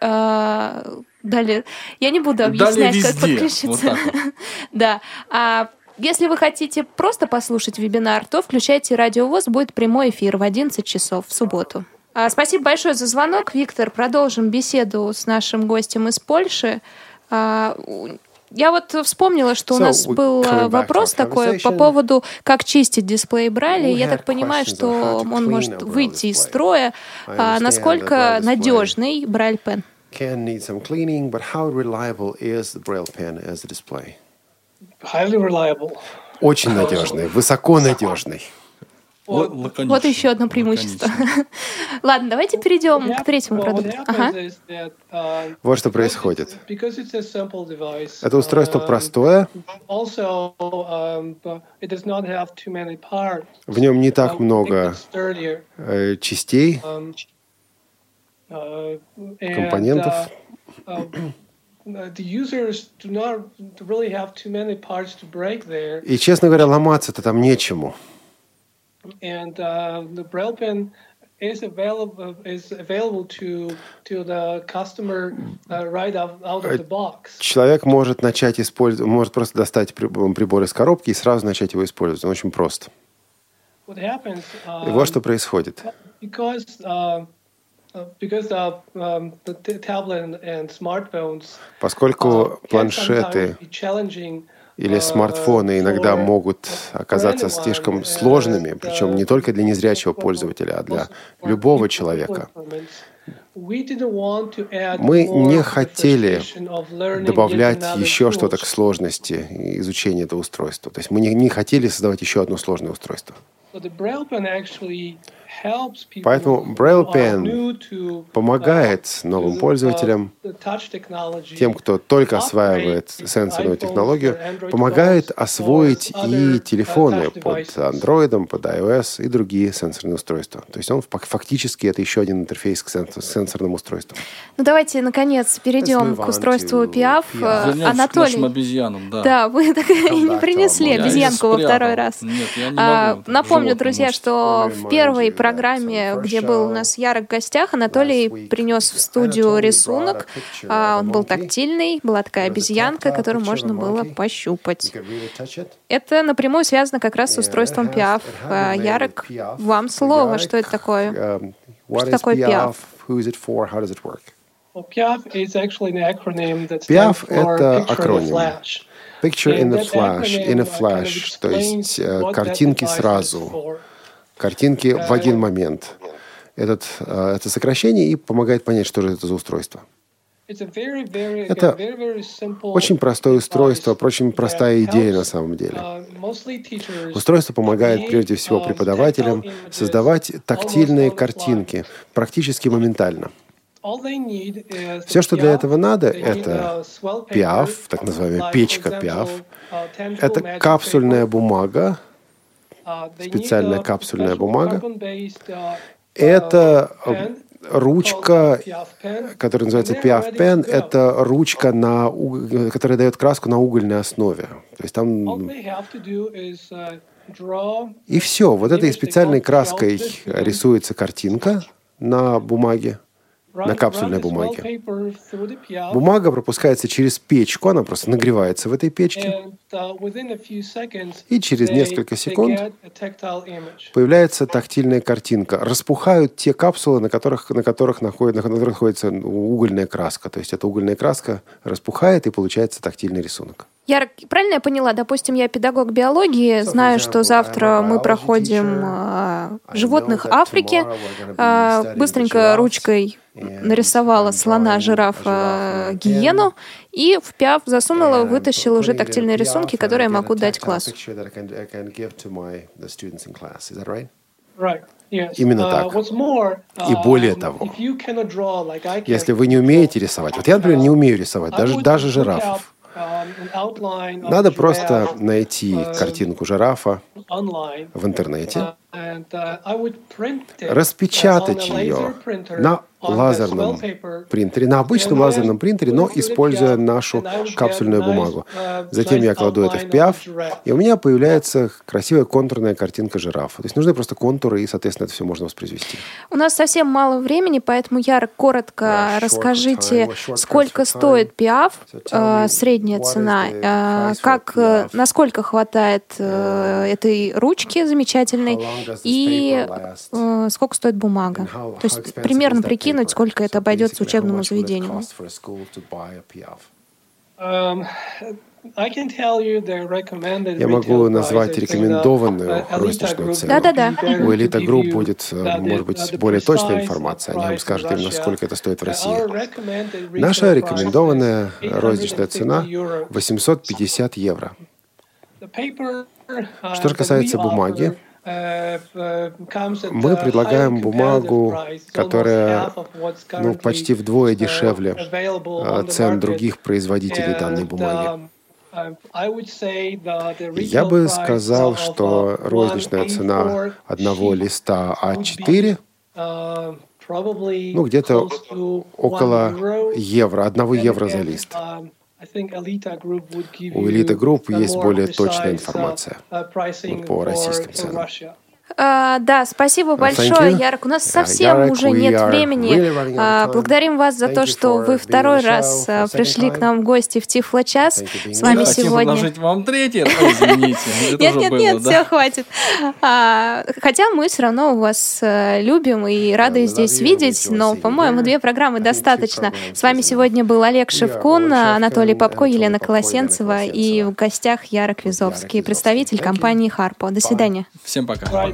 э, Далее, я не буду объяснять, везде. как подключиться. Вот вот. [laughs] да. А если вы хотите просто послушать вебинар, то включайте Радио ВОЗ, будет прямой эфир в 11 часов в субботу. А, спасибо большое за звонок, Виктор. Продолжим беседу с нашим гостем из Польши. А, я вот вспомнила, что у нас был вопрос такой по поводу, как чистить дисплей Брайля. Я так понимаю, что он может выйти из строя. А, насколько надежный Брайль Пен? Can need some cleaning, but how reliable is the Braille pen as a display? Highly reliable. Очень надежный, высоко надежный. Вот еще одно преимущество. [laughs] Ладно, давайте перейдем к третьему продукту. Ага. Вот что происходит. Это устройство простое. В нем не так много э, частей, компонентов. И, честно говоря, ломаться-то там нечему. And uh, the Braille pen is available is available to to the customer uh, right out, out of the box. Человек может начать использовать, может просто достать прибор из коробки и сразу начать его использовать. Он очень прост. What happens, uh, и вот что происходит. Because uh, because of, um, the tablet and smartphones, Поскольку планшеты или смартфоны иногда могут оказаться слишком сложными, причем не только для незрячего пользователя, а для любого человека. Мы не хотели добавлять еще что-то к сложности изучения этого устройства. То есть мы не, не хотели создавать еще одно сложное устройство. Поэтому Braille Pen помогает новым пользователям, тем, кто только осваивает сенсорную технологию, помогает освоить и телефоны под Android, под iOS и другие сенсорные устройства. То есть он фактически это еще один интерфейс к сенсорным устройствам. Ну давайте, наконец, перейдем к устройству. Вернемся Анатолий. к нашим обезьянам, да. Да, вы так и не принесли обезьянку во второй раз. Нет, я не могу. Напомню, друзья, что в первой программе, где был у нас Ярок в гостях, Анатолий принес в студию рисунок. А, он был тактильный, была такая обезьянка, которую можно было пощупать. Это напрямую связано как раз с устройством Пиаф. А, Ярок, вам слово. Что это такое? Um, Что такое Пиаф? Пиаф — это акроним. Picture in the flash, in a flash, то есть э, картинки сразу картинки в один момент. Этот, э, это сокращение и помогает понять, что же это за устройство. Это очень простое устройство, очень простая идея на самом деле. Устройство помогает прежде всего преподавателям создавать тактильные картинки практически моментально. Все, что для этого надо, это пиаф, так называемая печка пиаф. Это капсульная бумага, специальная капсульная бумага. Это ручка, которая называется Piaf Pen, это ручка, на, которая дает краску на угольной основе. То есть там... И все. Вот этой специальной краской рисуется картинка на бумаге на капсульной бумаге. Бумага пропускается через печку, она просто нагревается в этой печке. Uh, И через несколько секунд появляется тактильная картинка. Распухают те капсулы, на которых, на которых, находит, на которых находится угольная краска. То есть эта угольная краска распухает и получается тактильный рисунок. Я правильно я поняла? Допустим, я педагог биологии, знаю, что завтра мы проходим э, животных Африки. Э, быстренько ручкой нарисовала слона, жирафа, гиену, и в пиав засунула, вытащила уже тактильные рисунки, которые я могу дать классу. Именно uh, так. И более uh, того, если вы не умеете рисовать, вот я, например, не умею рисовать, даже, даже жирафов, надо просто найти uh, картинку жирафа в интернете, распечатать ее на лазерном принтере, на обычном лазерном принтере, но используя нашу капсульную бумагу. Затем я кладу это в пиаф, и у меня появляется красивая контурная картинка жирафа. То есть нужны просто контуры, и, соответственно, это все можно воспроизвести. У нас совсем мало времени, поэтому, Яр, коротко расскажите, сколько стоит пиаф, э, средняя цена, э, как, э, насколько хватает этой ручки замечательной, и сколько стоит бумага. То есть примерно прикинь, прикинуть, сколько это обойдется учебному заведению? Um, Я могу назвать рекомендованную розничную цену. Да-да-да. У Элита Групп будет, э, может быть, более точная информация. Они вам скажут именно, сколько это стоит в России. Наша рекомендованная розничная цена 850 евро. Uh, Что же касается бумаги, Мы предлагаем бумагу, которая ну, почти вдвое дешевле цен других производителей данной бумаги. Я бы сказал, что розничная цена одного листа А4 ну, где-то около евро, одного евро за лист. У Элита Групп есть более точная информация по российским ценам. А, да, спасибо большое, Ярек. У нас совсем Ярек, уже нет времени. Really а, благодарим вас за то, что вы второй раз а, пришли к нам в гости в Тифло час. С вами сегодня. предложить вам третий раз, извините. Нет, нет, нет, все, хватит. А, хотя мы все равно вас а, любим и рады здесь видеть, но, по-моему, две программы достаточно. С вами сегодня был Олег Шевкун, Анатолий Попко, Елена Колосенцева и в гостях Ярок Визовский, представитель компании Харпо. До свидания. Всем